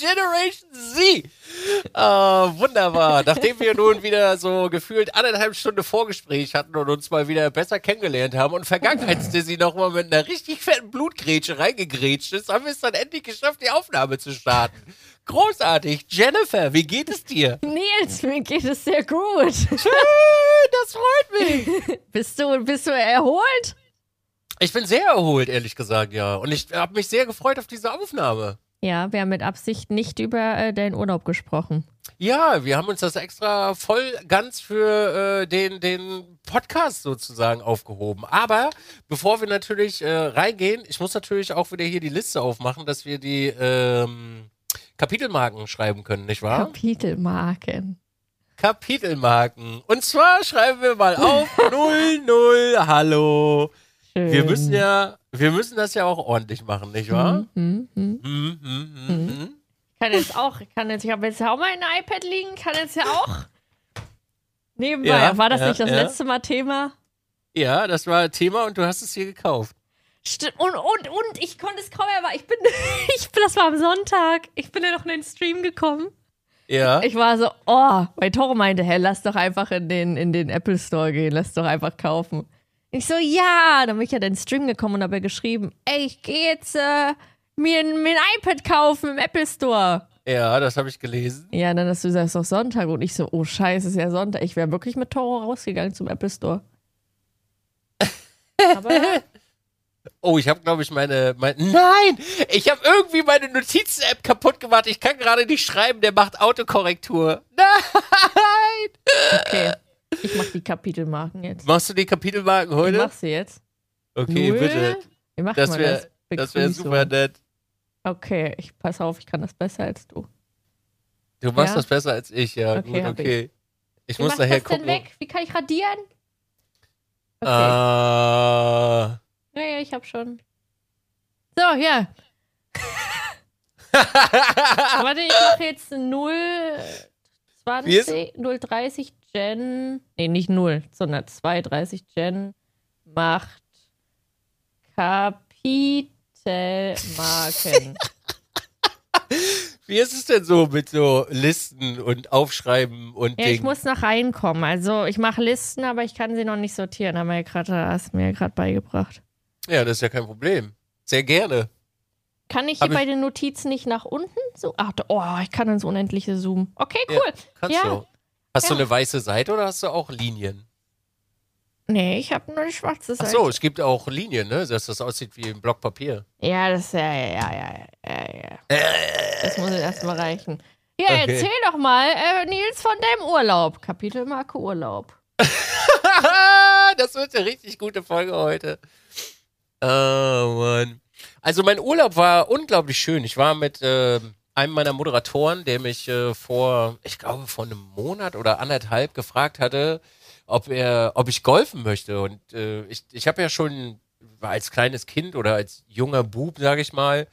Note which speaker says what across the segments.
Speaker 1: Generation Z. Äh, wunderbar. Nachdem wir nun wieder so gefühlt anderthalb Stunden Vorgespräch hatten und uns mal wieder besser kennengelernt haben und Vergangenheitsdizzy noch mal mit einer richtig fetten Blutgrätsche reingegrätscht ist, haben wir es dann endlich geschafft, die Aufnahme zu starten. Großartig. Jennifer, wie geht es dir?
Speaker 2: Nils, mir geht es sehr gut.
Speaker 1: Schön, das freut mich.
Speaker 2: bist, du, bist du erholt?
Speaker 1: Ich bin sehr erholt, ehrlich gesagt, ja. Und ich habe mich sehr gefreut auf diese Aufnahme.
Speaker 2: Ja, wir haben mit Absicht nicht über äh, deinen Urlaub gesprochen.
Speaker 1: Ja, wir haben uns das extra voll ganz für äh, den, den Podcast sozusagen aufgehoben. Aber bevor wir natürlich äh, reingehen, ich muss natürlich auch wieder hier die Liste aufmachen, dass wir die ähm, Kapitelmarken schreiben können, nicht wahr?
Speaker 2: Kapitelmarken.
Speaker 1: Kapitelmarken. Und zwar schreiben wir mal auf 00 Hallo.
Speaker 2: Schön.
Speaker 1: Wir müssen ja, wir müssen das ja auch ordentlich machen, nicht wahr?
Speaker 2: Hm, hm.
Speaker 1: Hm, hm, hm, hm.
Speaker 2: Kann jetzt auch, kann jetzt, ich habe jetzt ja auch mal ein iPad liegen, kann jetzt ja auch. Nebenbei,
Speaker 1: Ja,
Speaker 2: war das
Speaker 1: ja,
Speaker 2: nicht das
Speaker 1: ja.
Speaker 2: letzte Mal Thema?
Speaker 1: Ja, das war Thema und du hast es hier gekauft.
Speaker 2: Stimmt, und, und, und, ich konnte es kaum erwarten. Ich bin, ich, das war am Sonntag. Ich bin ja noch in den Stream gekommen.
Speaker 1: Ja.
Speaker 2: Ich war so, oh, weil Toro meinte, hey, lass doch einfach in den, in den Apple Store gehen, lass doch einfach kaufen. Ich so, ja, dann bin ich ja in den Stream gekommen und habe geschrieben, ey, ich gehe jetzt äh, mir, ein- mir ein iPad kaufen im Apple Store.
Speaker 1: Ja, das habe ich gelesen.
Speaker 2: Ja, dann hast du gesagt, es ist doch Sonntag und ich so, oh scheiße, es ist ja Sonntag. Ich wäre wirklich mit Toro rausgegangen zum Apple Store. Aber
Speaker 1: Oh, ich habe, glaube ich, meine, mein, Nein! Ich habe irgendwie meine Notizen-App kaputt gemacht. Ich kann gerade nicht schreiben, der macht Autokorrektur. Nein!
Speaker 2: okay, ich mach die Kapitelmarken jetzt.
Speaker 1: Machst du die Kapitelmarken
Speaker 2: Ich
Speaker 1: heute?
Speaker 2: mach sie jetzt.
Speaker 1: Okay,
Speaker 2: Null.
Speaker 1: bitte.
Speaker 2: Wie macht
Speaker 1: Das wäre
Speaker 2: das?
Speaker 1: das wär
Speaker 2: Begrüßung.
Speaker 1: super nett.
Speaker 2: Okay, ich pass auf, ich kann das besser als du.
Speaker 1: Du machst
Speaker 2: Ja?
Speaker 1: das besser als ich, ja.
Speaker 2: Okay,
Speaker 1: Gut,
Speaker 2: ich.
Speaker 1: okay. Ich
Speaker 2: Wie
Speaker 1: muss nachher
Speaker 2: das denn
Speaker 1: gucken.
Speaker 2: weg? Wie kann ich radieren? Okay.
Speaker 1: Äh,
Speaker 2: Ja, ja, ich hab schon. So, ja. Warte, ich mache jetzt 0,
Speaker 1: Wie ist-
Speaker 2: 20, 030 Gen. Nee, nicht 0, sondern 230 Gen macht Kapitelmarken.
Speaker 1: Wie ist es denn so mit so Listen und Aufschreiben und
Speaker 2: ja, ich
Speaker 1: Dingen?
Speaker 2: muss noch reinkommen. Also, ich mache Listen, aber ich kann sie noch nicht sortieren. Haben wir ja hast du mir gerade beigebracht.
Speaker 1: Ja, das ist ja kein Problem. Sehr gerne.
Speaker 2: Kann ich hier
Speaker 1: Hab ich-
Speaker 2: bei den Notizen nicht nach unten? So, ach, oh, ich kann ins Unendliche zoomen. Okay, cool.
Speaker 1: Kannst
Speaker 2: Ja.
Speaker 1: du. Hast du
Speaker 2: Ja.
Speaker 1: eine weiße Seite oder hast du auch Linien?
Speaker 2: Nee, ich habe nur die schwarze
Speaker 1: Ach
Speaker 2: Seite.
Speaker 1: so, es gibt auch Linien, ne? Dass das aussieht wie ein Block Papier.
Speaker 2: Ja, das ja, ja, ja, ja, ja, ja. Das muss erstmal reichen. Ja,
Speaker 1: Okay.
Speaker 2: erzähl doch mal, äh, Nils, von deinem Urlaub. Kapitelmarke Urlaub.
Speaker 1: das wird eine richtig gute Folge heute. Oh Mann. Also mein Urlaub war unglaublich schön. Ich war mit ähm, einem meiner Moderatoren, der mich äh, vor, ich glaube, vor einem Monat oder anderthalb gefragt hatte, ob er, ob ich golfen möchte. Und äh, ich, ich habe ja schon war als kleines Kind oder als junger Bub, sage ich mal,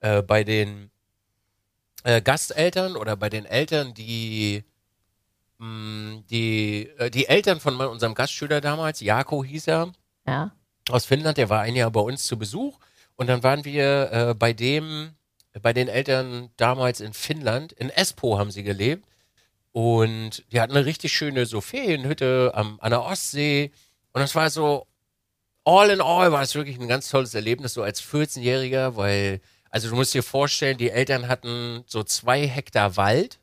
Speaker 1: äh, bei den äh, Gasteltern oder bei den Eltern, die mh, die, äh, die Eltern von unserem Gastschüler damals, Jako hieß er,
Speaker 2: Ja.
Speaker 1: aus Finnland, der war ein Jahr bei uns zu Besuch und dann waren wir äh, bei dem, bei den Eltern damals in Finnland, in Espoo haben sie gelebt. Und die hatten eine richtig schöne so Ferienhütte am, an der Ostsee. Und das war so, all in all war es wirklich ein ganz tolles Erlebnis, so als 14-Jähriger, weil, also du musst dir vorstellen, die Eltern hatten so zwei Hektar Wald.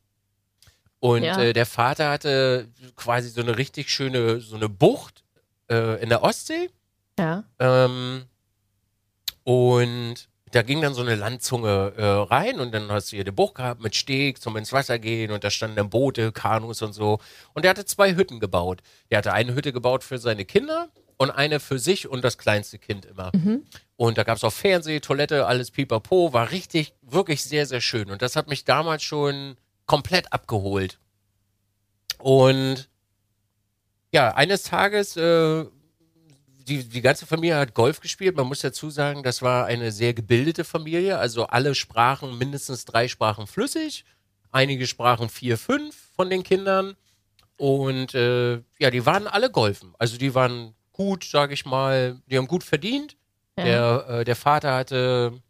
Speaker 1: Und
Speaker 2: Ja.
Speaker 1: äh, der Vater hatte quasi so eine richtig schöne, so eine Bucht äh, in der Ostsee.
Speaker 2: Ja.
Speaker 1: ähm, und da ging dann so eine Landzunge äh, rein und dann hast du hier eine Bucht gehabt mit Steg zum ins Wasser gehen und da standen dann Boote, Kanus und so. Und der hatte zwei Hütten gebaut. Der hatte eine Hütte gebaut für seine Kinder und eine für sich und das kleinste Kind immer. Und da gab es auch Fernseh, Toilette, alles pipapo. War richtig, wirklich sehr, sehr schön. Und das hat mich damals schon komplett abgeholt. Und ja, eines Tages äh, die, die ganze Familie hat Golf gespielt. Man muss dazu sagen, das war eine sehr gebildete Familie. Also alle sprachen mindestens drei Sprachen flüssig. Einige sprachen vier, fünf von den Kindern. Und äh, ja, die waren alle golfen. Also die waren gut, sage ich mal. Die haben gut verdient.
Speaker 2: Ja.
Speaker 1: Der, äh, der Vater hatte,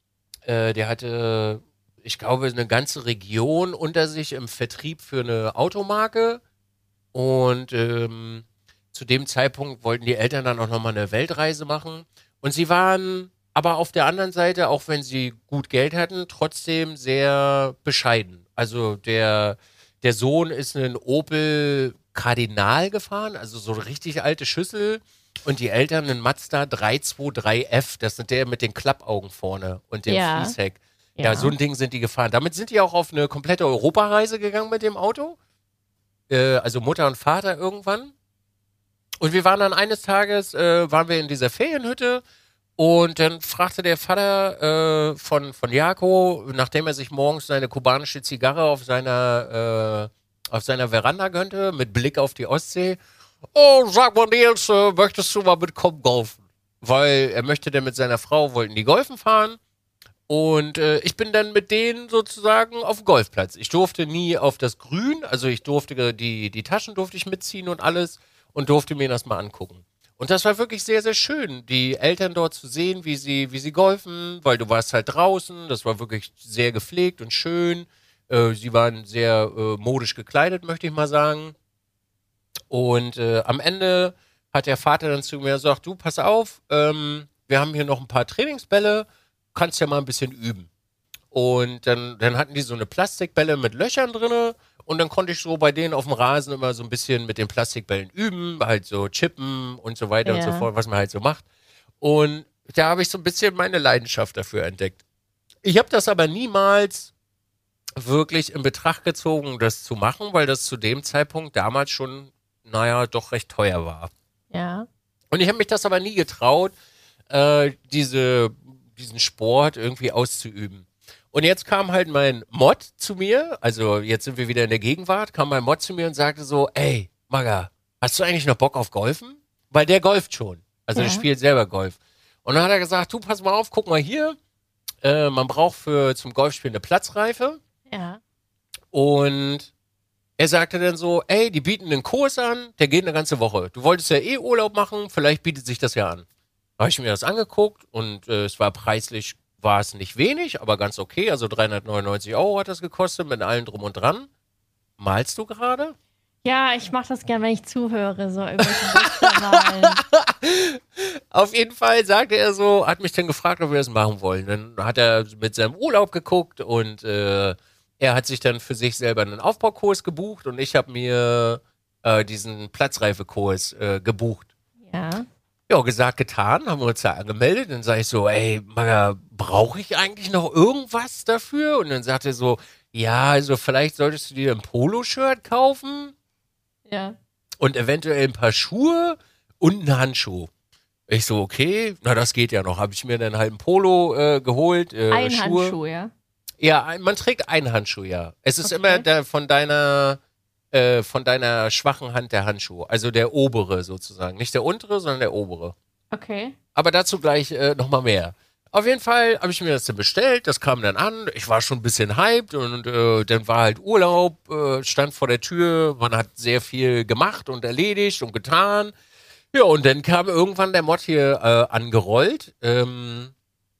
Speaker 1: äh, der hatte ich glaube, eine ganze Region unter sich im Vertrieb für eine Automarke. Und ähm, zu dem Zeitpunkt wollten die Eltern dann auch nochmal eine Weltreise machen. Und sie waren aber auf der anderen Seite, auch wenn sie gut Geld hatten, trotzdem sehr bescheiden. Also der, der Sohn ist einen Opel Kardinal gefahren, also so eine richtig alte Schüssel. Und die Eltern einen Mazda 323F, das sind der mit den Klappaugen vorne und dem
Speaker 2: Ja.
Speaker 1: Fließheck. Ja.
Speaker 2: Ja.
Speaker 1: so ein Ding sind die gefahren. Damit sind die auch auf eine komplette Europareise gegangen mit dem Auto. Äh, also Mutter und Vater irgendwann. Und wir waren dann eines Tages, äh, waren wir in dieser Ferienhütte und dann fragte der Vater äh, von, von Jako, nachdem er sich morgens seine kubanische Zigarre auf seiner, äh, auf seiner Veranda gönnte, mit Blick auf die Ostsee, oh, sag mal Nils, äh, möchtest du mal mitkommen golfen? Weil er möchte dann mit seiner Frau, wollten die golfen fahren und äh, ich bin dann mit denen sozusagen auf dem Golfplatz. Ich durfte nie auf das Grün, also ich durfte die, die Taschen durfte ich mitziehen und alles und durfte mir das mal angucken. Und das war wirklich sehr, sehr schön, die Eltern dort zu sehen, wie sie, wie sie golfen, weil du warst halt draußen, das war wirklich sehr gepflegt und schön. Äh, sie waren sehr äh, modisch gekleidet, möchte ich mal sagen. Und äh, am Ende hat der Vater dann zu mir gesagt, du, pass auf, ähm, wir haben hier noch ein paar Trainingsbälle, kannst ja mal ein bisschen üben. Und dann, dann hatten die so eine Plastikbälle mit Löchern drinne und dann konnte ich so bei denen auf dem Rasen immer so ein bisschen mit den Plastikbällen üben, halt so chippen und so weiter und so
Speaker 2: Ja.
Speaker 1: fort, was man halt so macht. Und da habe ich so ein bisschen meine Leidenschaft dafür entdeckt. Ich habe das aber niemals wirklich in Betracht gezogen, das zu machen, weil das zu dem Zeitpunkt damals schon, naja, doch recht teuer war.
Speaker 2: Ja.
Speaker 1: Und ich habe mich das aber nie getraut, äh, diese, diesen Sport irgendwie auszuüben. Und jetzt kam halt mein Mod zu mir, also jetzt sind wir wieder in der Gegenwart, kam mein Mod zu mir und sagte so, ey, Maga, hast du eigentlich noch Bock auf Golfen? Weil der golft schon. Also der
Speaker 2: Ja.
Speaker 1: spielt selber Golf. Und dann hat er gesagt, du, pass mal auf, guck mal hier, äh, man braucht für zum Golfspielen eine Platzreife.
Speaker 2: Ja.
Speaker 1: Und er sagte dann so, ey, die bieten einen Kurs an, der geht eine ganze Woche. Du wolltest ja eh Urlaub machen, vielleicht bietet sich das ja an. Da habe ich mir das angeguckt und äh, es war preislich, war es nicht wenig, aber ganz okay. Also 399 Euro hat das gekostet mit allem drum und dran. Malst du gerade?
Speaker 2: Ja, ich mache das gern, wenn ich zuhöre, so.
Speaker 1: Auf jeden Fall sagte er so, hat mich dann gefragt, ob wir das machen wollen. Dann hat er mit seinem Urlaub geguckt und äh, er hat sich dann für sich selber einen Aufbaukurs gebucht und ich habe mir äh, diesen Platzreifekurs äh, gebucht.
Speaker 2: Ja.
Speaker 1: Gesagt, getan, haben wir uns da angemeldet. Dann sage ich so, ey, Maga, brauche ich eigentlich noch irgendwas dafür? Und dann sagt er so, ja, also vielleicht solltest du dir ein Poloshirt kaufen
Speaker 2: Ja.
Speaker 1: und eventuell ein paar Schuhe und einen Handschuh. Ich so, okay, na das geht ja noch. Habe ich mir dann halt ein Polo äh, geholt. Äh,
Speaker 2: Ein
Speaker 1: Schuhe.
Speaker 2: Handschuh, ja.
Speaker 1: Ja, man trägt einen Handschuh, ja. Es ist
Speaker 2: Okay.
Speaker 1: immer der, von deiner äh, von deiner schwachen Hand der Handschuh. Also der obere sozusagen. Nicht der untere, sondern der obere.
Speaker 2: Okay.
Speaker 1: Aber dazu gleich äh, nochmal mehr. Auf jeden Fall habe ich mir das dann bestellt, das kam dann an, ich war schon ein bisschen hyped und äh, dann war halt Urlaub, äh, stand vor der Tür, man hat sehr viel gemacht und erledigt und getan. Ja, und dann kam irgendwann der Mod hier äh, angerollt ähm,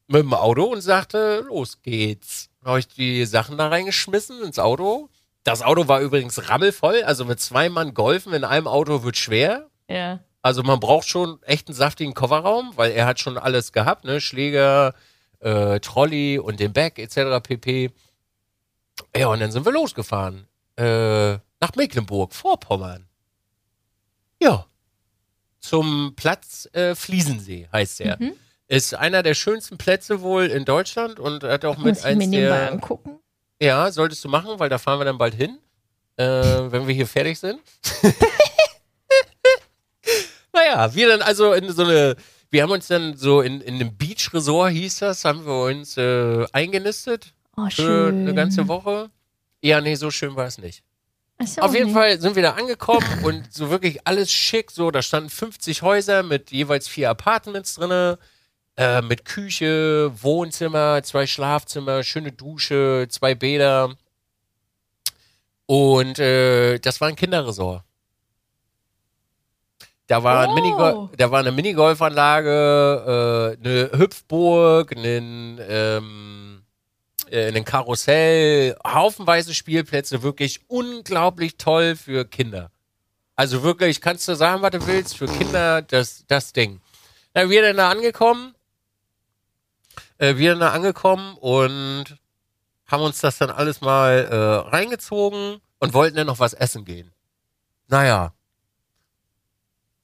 Speaker 1: mit dem Auto und sagte, los geht's. Habe ich die Sachen da reingeschmissen ins Auto. Das Auto war übrigens rammelvoll, also mit zwei Mann golfen in einem Auto wird schwer.
Speaker 2: Ja.
Speaker 1: Also man braucht schon echt einen saftigen Kofferraum, weil er hat schon alles gehabt, ne? Schläger, äh, Trolley und den Back etc. pp. Ja, und dann sind wir losgefahren. Äh, nach Mecklenburg, Vorpommern. Ja. Zum Platz äh, Fliesensee heißt der.
Speaker 2: Mhm.
Speaker 1: Ist einer der schönsten Plätze wohl in Deutschland und hat auch
Speaker 2: Muss
Speaker 1: mit
Speaker 2: ich mir
Speaker 1: eins der.
Speaker 2: angucken?
Speaker 1: Ja, solltest du machen, weil da fahren wir dann bald hin, äh, wenn wir hier fertig sind. naja, wir dann also in so eine, wir haben uns dann so in, in einem Beach Resort hieß das, haben wir uns äh, eingenistet
Speaker 2: Oh,
Speaker 1: für
Speaker 2: schön.
Speaker 1: eine ganze Woche. Ja, nee, so schön war es nicht.
Speaker 2: So,
Speaker 1: Auf jeden
Speaker 2: nee.
Speaker 1: Fall sind wir da angekommen und so wirklich alles schick. So, da standen 50 Häuser mit jeweils vier Apartments drinne, äh, mit Küche, Wohnzimmer, zwei Schlafzimmer, schöne Dusche, zwei Bäder. Und äh, das war ein Kinderresort. Da war, ein
Speaker 2: Oh.
Speaker 1: Minigol da war eine Minigolfanlage, äh, eine Hüpfburg, einen, ähm, äh, in ein Karussell, haufenweise Spielplätze, wirklich unglaublich toll für Kinder. Also wirklich, kannst du sagen, was du willst, für Kinder das, das Ding. Na, wir dann da angekommen, äh, wir dann da angekommen und haben uns das dann alles mal äh, reingezogen und wollten dann noch was essen gehen. Naja.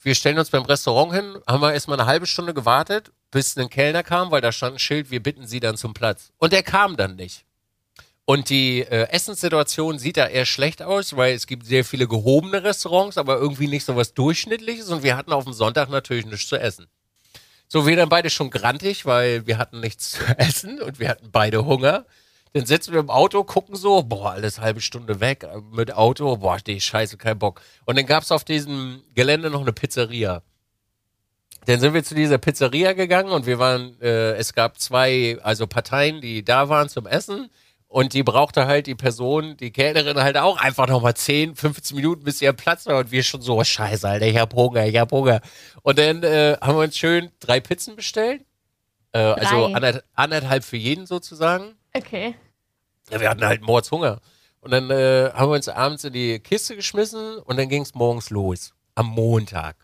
Speaker 1: Wir stellen uns beim Restaurant hin, haben wir erstmal eine halbe Stunde gewartet, bis ein Kellner kam, weil da stand ein Schild, wir bitten Sie dann zum Platz. Und der kam dann nicht. Und die äh, Essenssituation sieht da eher schlecht aus, weil es gibt sehr viele gehobene Restaurants, aber irgendwie nicht so was Durchschnittliches. Und wir hatten auf dem Sonntag natürlich nichts zu essen. So, wir dann beide schon grantig, weil wir hatten nichts zu essen und wir hatten beide Hunger. Dann sitzen wir im Auto, gucken so, boah, alles halbe Stunde weg äh, mit Auto, boah, die Scheiße, kein Bock. Und dann gab's auf diesem Gelände noch eine Pizzeria. Dann sind wir zu dieser Pizzeria gegangen und wir waren, äh, es gab zwei, also Parteien, die da waren zum Essen. Und die brauchte halt die Person, die Kellnerin halt auch einfach nochmal 10, 15 Minuten, bis ihr Platz war. Und wir schon so, scheiße, Alter, ich hab Hunger, ich hab Hunger. Und dann äh, haben wir uns schön drei Pizzen bestellt. Äh, also anderth anderthalb für jeden sozusagen.
Speaker 2: Okay.
Speaker 1: Ja, wir hatten halt Mordshunger. Und dann äh, haben wir uns abends in die Kiste geschmissen und dann ging's morgens los. Am Montag.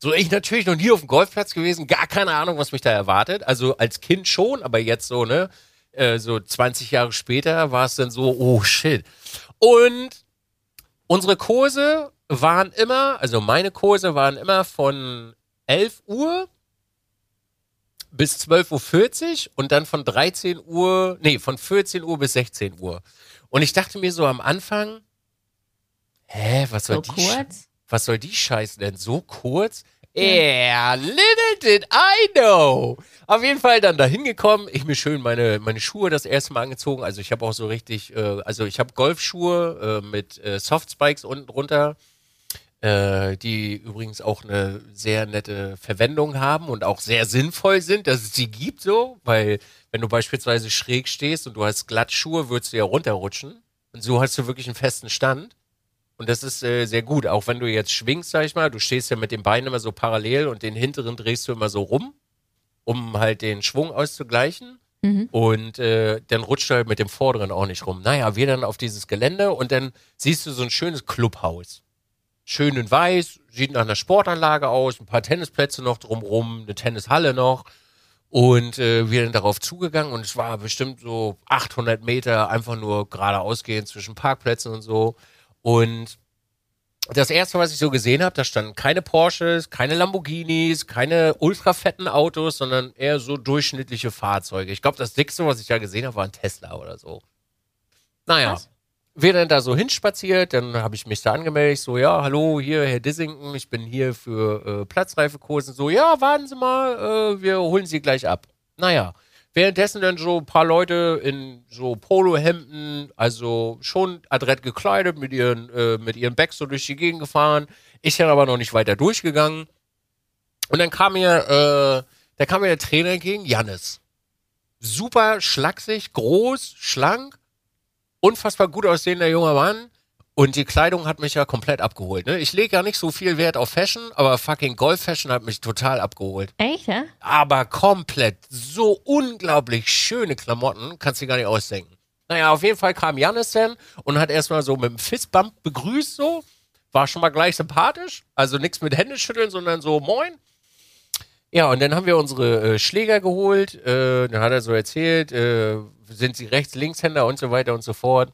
Speaker 1: So, ich natürlich noch nie auf dem Golfplatz gewesen, gar keine Ahnung, was mich da erwartet. Also als Kind schon, aber jetzt so, ne? Äh, so 20 Jahre später war es dann so, oh shit. Und unsere Kurse waren immer, also meine Kurse waren immer von 11 Uhr bis 12.40 Uhr und dann von 13 Uhr, nee, von 14 Uhr bis 16 Uhr. Und ich dachte mir so am Anfang, hä, was soll
Speaker 2: So
Speaker 1: die
Speaker 2: kurz?
Speaker 1: was soll die Scheiße denn? So kurz? Yeah, little did I know. Auf jeden Fall dann da hingekommen. Ich mir schön meine, meine Schuhe das erste Mal angezogen. Also ich habe auch so richtig, äh, also ich habe Golfschuhe äh, mit äh, Softspikes unten drunter, äh, die übrigens auch eine sehr nette Verwendung haben und auch sehr sinnvoll sind, dass es sie gibt so, weil wenn du beispielsweise schräg stehst und du hast Glattschuhe, würdest du ja runterrutschen. Und so hast du wirklich einen festen Stand. Und das ist äh, sehr gut. Auch wenn du jetzt schwingst, sag ich mal, du stehst ja mit den Beinen immer so parallel und den hinteren drehst du immer so rum, um halt den Schwung auszugleichen. Und äh, dann rutscht du halt mit dem vorderen auch nicht rum. Naja, wir dann auf dieses Gelände und dann siehst du so ein schönes Clubhaus. Schön in weiß, sieht nach einer Sportanlage aus, ein paar Tennisplätze noch drumrum, eine Tennishalle noch. Und äh, wir sind darauf zugegangen und es war bestimmt so 800 Meter einfach nur geradeaus gehen zwischen Parkplätzen und so. Und das erste, was ich so gesehen habe, da standen keine Porsches, keine Lamborghinis, keine ultra fetten Autos, sondern eher so durchschnittliche Fahrzeuge. Ich glaube, das dickste, was ich da gesehen habe, war ein Tesla oder so. Naja,
Speaker 2: Was?
Speaker 1: wir dann da so hinspaziert, dann habe ich mich da angemeldet, so, ja, hallo, hier, Herr Dissington, ich bin hier für äh, Platzreifekurse. So, ja, warten Sie mal, äh, wir holen Sie gleich ab. Naja, währenddessen dann so ein paar Leute in so Polohemden, also schon adrett gekleidet, mit ihren, äh, mit ihren Bags so durch die Gegend gefahren. Ich dann aber noch nicht weiter durchgegangen. Und dann kam mir, äh, da kam mir der Trainer entgegen, Jannis. Super schlaksig, groß, schlank, unfassbar gut aussehender junger Mann. Und die Kleidung hat mich ja komplett abgeholt. Ne? Ich lege ja nicht so viel Wert auf Fashion, aber fucking Golf-Fashion hat mich total abgeholt.
Speaker 2: Echt, ja?
Speaker 1: Aber komplett so unglaublich schöne Klamotten, kannst du dir gar nicht ausdenken. Naja, auf jeden Fall kam Jannis dann und hat erstmal so mit einem Fistbump begrüßt, so. War schon mal gleich sympathisch. Also nichts mit Händeschütteln, sondern so moin. Ja, und dann haben wir unsere äh, Schläger geholt. Äh, dann hat er so erzählt, äh, sind sie Rechts-, Linkshänder und so weiter und so fort.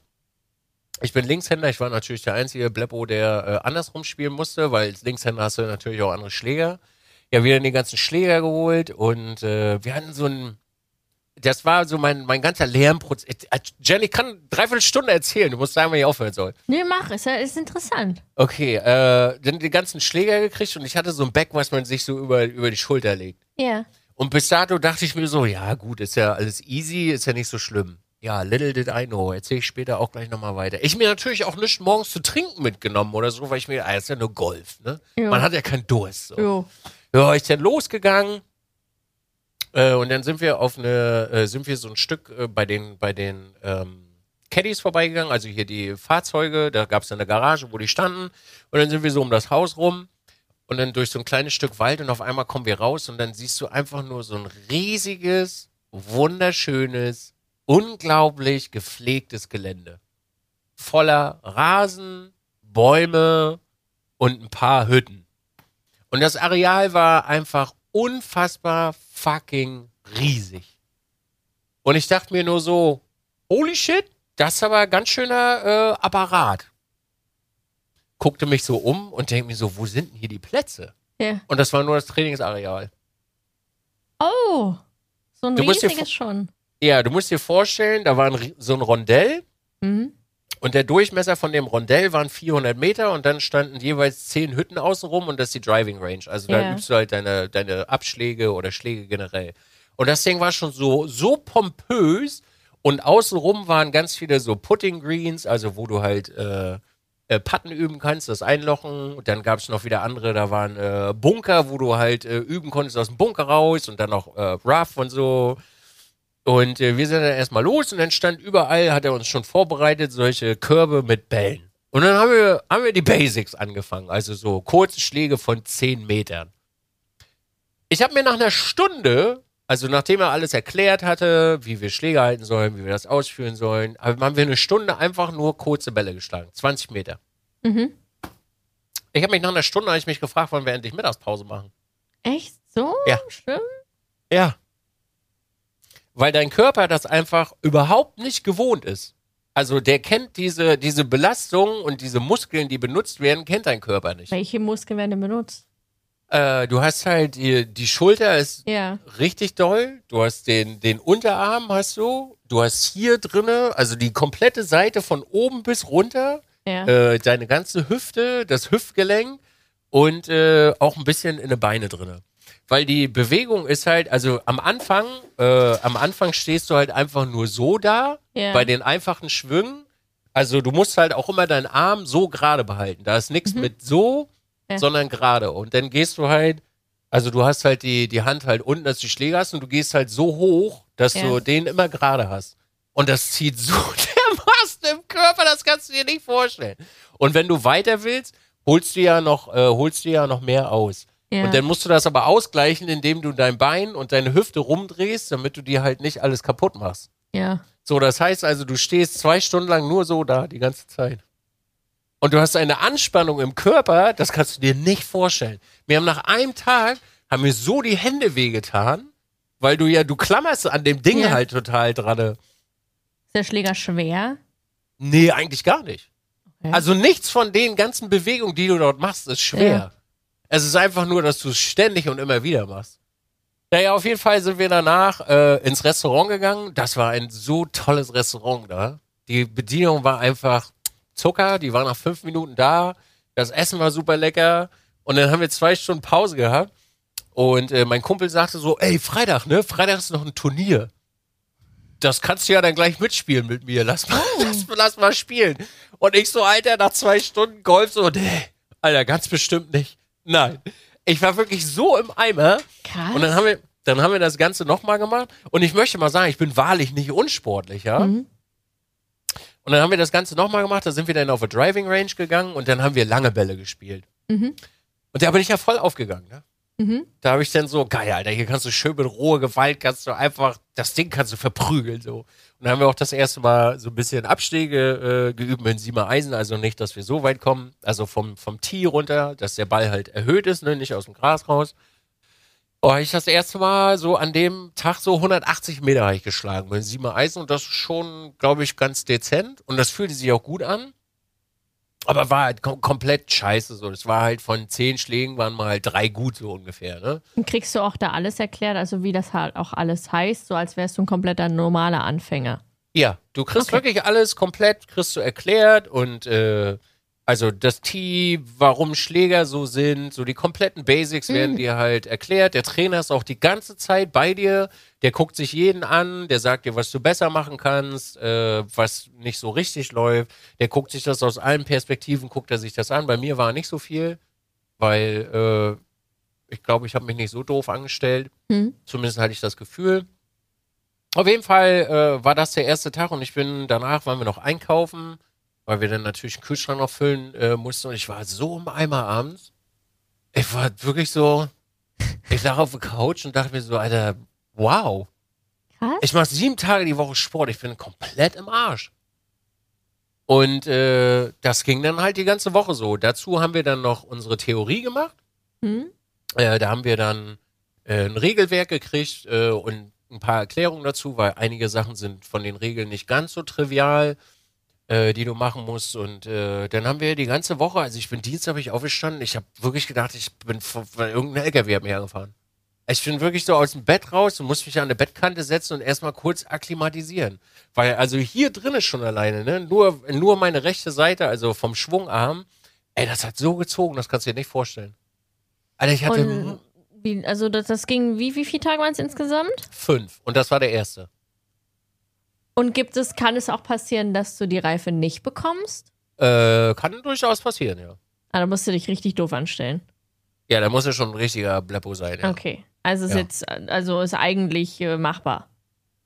Speaker 1: Ich bin Linkshänder, ich war natürlich der einzige Bleppo, der äh, andersrum spielen musste, weil als Linkshänder hast du natürlich auch andere Schläger. Ja, wir haben die ganzen Schläger geholt und äh, wir hatten so ein, das war so mein, mein ganzer Lernprozess. Äh, Jenny kann dreiviertel Stunde erzählen, du musst sagen, wann ich aufhören soll.
Speaker 2: Nee, mach, ist, ist interessant.
Speaker 1: Okay, äh, dann die ganzen Schläger gekriegt und ich hatte so ein Back, was man sich so über, über die Schulter legt.
Speaker 2: Ja.
Speaker 1: Und bis dato dachte ich mir so, ja gut, ist ja alles easy, ist ja nicht so schlimm. Ja, little did I know, erzähle ich später auch gleich nochmal weiter. Ich mir natürlich auch nichts morgens zu trinken mitgenommen oder so, weil ich mir, ah, ist ja nur Golf, ne?
Speaker 2: Ja.
Speaker 1: Man hat ja keinen Durst. So.
Speaker 2: Jo.
Speaker 1: Ja, ich dann losgegangen. Äh, und dann sind wir auf eine, äh, sind wir so ein Stück äh, bei den, bei den ähm, Caddies vorbeigegangen, also hier die Fahrzeuge, da gab es eine Garage, wo die standen. Und dann sind wir so um das Haus rum und dann durch so ein kleines Stück Wald und auf einmal kommen wir raus und dann siehst du einfach nur so ein riesiges, wunderschönes unglaublich gepflegtes Gelände. Voller Rasen, Bäume und ein paar Hütten. Und das Areal war einfach unfassbar fucking riesig. Und ich dachte mir nur so, holy shit, das ist aber ein ganz schöner äh, Apparat. Guckte mich so um und denke mir so, wo sind denn hier die Plätze?
Speaker 2: Ja.
Speaker 1: Und das war nur das Trainingsareal.
Speaker 2: Oh, so ein
Speaker 1: Du
Speaker 2: riesiges schon.
Speaker 1: Ja, du musst dir vorstellen, da war ein, so ein Rondell
Speaker 2: Mhm.
Speaker 1: und der Durchmesser von dem Rondell waren 400 Meter und dann standen jeweils zehn Hütten außenrum und das ist die Driving Range. Also da
Speaker 2: Ja.
Speaker 1: übst du halt deine, deine Abschläge oder Schläge generell. Und das Ding war schon so, so pompös und außenrum waren ganz viele so Putting Greens, also wo du halt äh, äh, Patten üben kannst, das Einlochen. Und dann gab es noch wieder andere, da waren äh, Bunker, wo du halt äh, üben konntest aus dem Bunker raus und dann noch äh, Rough und so. Und äh, wir sind dann erstmal los und dann stand überall, hat er uns schon vorbereitet, solche Körbe mit Bällen. Und dann haben wir, haben wir die Basics angefangen, also so kurze Schläge von 10 Metern. Ich habe mir nach einer Stunde, also nachdem er alles erklärt hatte, wie wir Schläge halten sollen, wie wir das ausführen sollen, haben wir eine Stunde einfach nur kurze Bälle geschlagen, 20 Meter.
Speaker 2: Mhm.
Speaker 1: Ich habe mich nach einer Stunde ich mich gefragt, wann wir endlich Mittagspause machen.
Speaker 2: Echt so?
Speaker 1: Ja.
Speaker 2: Schlimm?
Speaker 1: Ja. Weil dein Körper das einfach überhaupt nicht gewohnt ist. Also der kennt diese, diese Belastung und diese Muskeln, die benutzt werden, kennt dein Körper nicht.
Speaker 2: Welche Muskeln werden denn benutzt?
Speaker 1: Äh, du hast halt die, die Schulter ist
Speaker 2: Ja.
Speaker 1: richtig doll. Du hast den, den Unterarm hast du. Du hast hier drinne, also die komplette Seite von oben bis runter,
Speaker 2: Ja.
Speaker 1: äh, deine ganze Hüfte, das Hüftgelenk und äh, auch ein bisschen in den Beine drinne. Weil die Bewegung ist halt, also am Anfang, äh, am Anfang stehst du halt einfach nur so da,
Speaker 2: Ja.
Speaker 1: bei den einfachen Schwüngen. Also du musst halt auch immer deinen Arm so gerade behalten. Da ist nichts mit so,
Speaker 2: Ja.
Speaker 1: sondern gerade. Und dann gehst du halt, also du hast halt die, die Hand halt unten, dass du die Schläge hast und du gehst halt so hoch, dass
Speaker 2: Ja.
Speaker 1: du den immer gerade hast. Und das zieht so dermaßen im Körper, das kannst du dir nicht vorstellen. Und wenn du weiter willst, holst du ja noch, äh, holst du ja noch mehr aus.
Speaker 2: Ja.
Speaker 1: Und dann musst du das aber ausgleichen, indem du dein Bein und deine Hüfte rumdrehst, damit du dir halt nicht alles kaputt machst.
Speaker 2: ja.
Speaker 1: So, das heißt also, du stehst zwei Stunden lang nur so da, die ganze Zeit. Und du hast eine Anspannung im Körper, das kannst du dir nicht vorstellen. Wir haben nach einem Tag, haben mir so die Hände wehgetan, weil du ja, du klammerst an dem Ding
Speaker 2: Ja.
Speaker 1: halt total dran.
Speaker 2: Ist der Schläger schwer?
Speaker 1: Nee, eigentlich gar nicht.
Speaker 2: Okay.
Speaker 1: Also nichts von den ganzen Bewegungen, die du dort machst, ist schwer.
Speaker 2: Ja.
Speaker 1: Es ist einfach nur, dass du es ständig und immer wieder machst. Naja, auf jeden Fall sind wir danach äh, ins Restaurant gegangen. Das war ein so tolles Restaurant da. Die Bedienung war einfach Zucker, die war nach fünf Minuten da. Das Essen war super lecker. Und dann haben wir zwei Stunden Pause gehabt. Und äh, mein Kumpel sagte so, ey, Freitag, ne? Freitag ist noch ein Turnier. Das kannst du ja dann gleich mitspielen mit mir. Lass mal, lass, lass mal spielen. Und ich so, Alter, nach zwei Stunden Golf so, nee, Alter, ganz bestimmt nicht. Nein. Ich war wirklich so im Eimer.
Speaker 2: Krass.
Speaker 1: Und dann haben wir, dann haben wir das Ganze nochmal gemacht. Und ich möchte mal sagen, ich bin wahrlich nicht unsportlich, ja.
Speaker 2: Mhm.
Speaker 1: Und dann haben wir das Ganze nochmal gemacht. Da sind wir dann auf eine Driving Range gegangen und dann haben wir lange Bälle gespielt.
Speaker 2: Mhm.
Speaker 1: Und da bin ich ja voll aufgegangen, ne?
Speaker 2: Mhm.
Speaker 1: Da habe ich dann so, geil, Alter, hier kannst du schön mit roher Gewalt, kannst du einfach, das Ding kannst du verprügeln, so. Dann haben wir auch das erste Mal so ein bisschen Abschläge äh, geübt mit Siemer Eisen, also nicht, dass wir so weit kommen, also vom, vom Tee runter, dass der Ball halt erhöht ist, ne, nicht aus dem Gras raus. Oh, ich das erste Mal so an dem Tag so 180 Meter habe ich geschlagen mit Siemer Eisen und das schon, glaube ich, ganz dezent und das fühlte sich auch gut an. Aber war halt kom komplett scheiße so. Das war halt von zehn Schlägen waren mal halt drei gut so ungefähr, ne?
Speaker 2: Und kriegst du auch da alles erklärt, also wie das halt auch alles heißt, so als wärst du ein kompletter normaler Anfänger.
Speaker 1: Ja, du kriegst
Speaker 2: Okay.
Speaker 1: wirklich alles komplett, kriegst du erklärt und äh, also das Tee, warum Schläger so sind, so die kompletten Basics werden dir halt erklärt. Der Trainer ist auch die ganze Zeit bei dir, der guckt sich jeden an, der sagt dir, was du besser machen kannst, äh, was nicht so richtig läuft. Der guckt sich das aus allen Perspektiven, guckt er sich das an. Bei mir war nicht so viel, weil äh, ich glaube, ich habe mich nicht so doof angestellt.
Speaker 2: Hm?
Speaker 1: Zumindest hatte ich das Gefühl. Auf jeden Fall äh, war das der erste Tag und ich bin danach waren wir noch einkaufen, weil wir dann natürlich den Kühlschrank noch füllen äh, mussten und ich war so im Eimer abends. Ich war wirklich so, ich lag auf der Couch und dachte mir so, Alter, wow.
Speaker 2: Was?
Speaker 1: Ich mache sieben Tage die Woche Sport. Ich bin komplett im Arsch. Und äh, das ging dann halt die ganze Woche so. Dazu haben wir dann noch unsere Theorie gemacht.
Speaker 2: Hm?
Speaker 1: Äh, da haben wir dann äh, ein Regelwerk gekriegt äh, und ein paar Erklärungen dazu, weil einige Sachen sind von den Regeln nicht ganz so trivial, äh, die du machen musst. Und äh, dann haben wir die ganze Woche, also ich bin Dienstag habe ich aufgestanden, ich habe wirklich gedacht, ich bin von, von irgendeinem LKW hat mich angefahren. Ich bin wirklich so aus dem Bett raus und muss mich an eine Bettkante setzen und erstmal kurz akklimatisieren. Weil also hier drin ist schon alleine, ne? Nur, nur meine rechte Seite, also vom Schwungarm, ey, das hat so gezogen, das kannst du dir nicht vorstellen. Alter, ich hatte
Speaker 2: Und wie, also das, das ging, wie, wie viele Tage waren es insgesamt?
Speaker 1: fünf und das war der erste.
Speaker 2: Und gibt es, kann es auch passieren, dass du die Reife nicht bekommst?
Speaker 1: Äh, kann durchaus passieren, ja.
Speaker 2: Ah, da musst du dich richtig doof anstellen.
Speaker 1: Ja, da muss ja schon ein richtiger Bleppo sein, ja.
Speaker 2: Okay. Also ist
Speaker 1: Ja.
Speaker 2: jetzt, also ist eigentlich äh, machbar.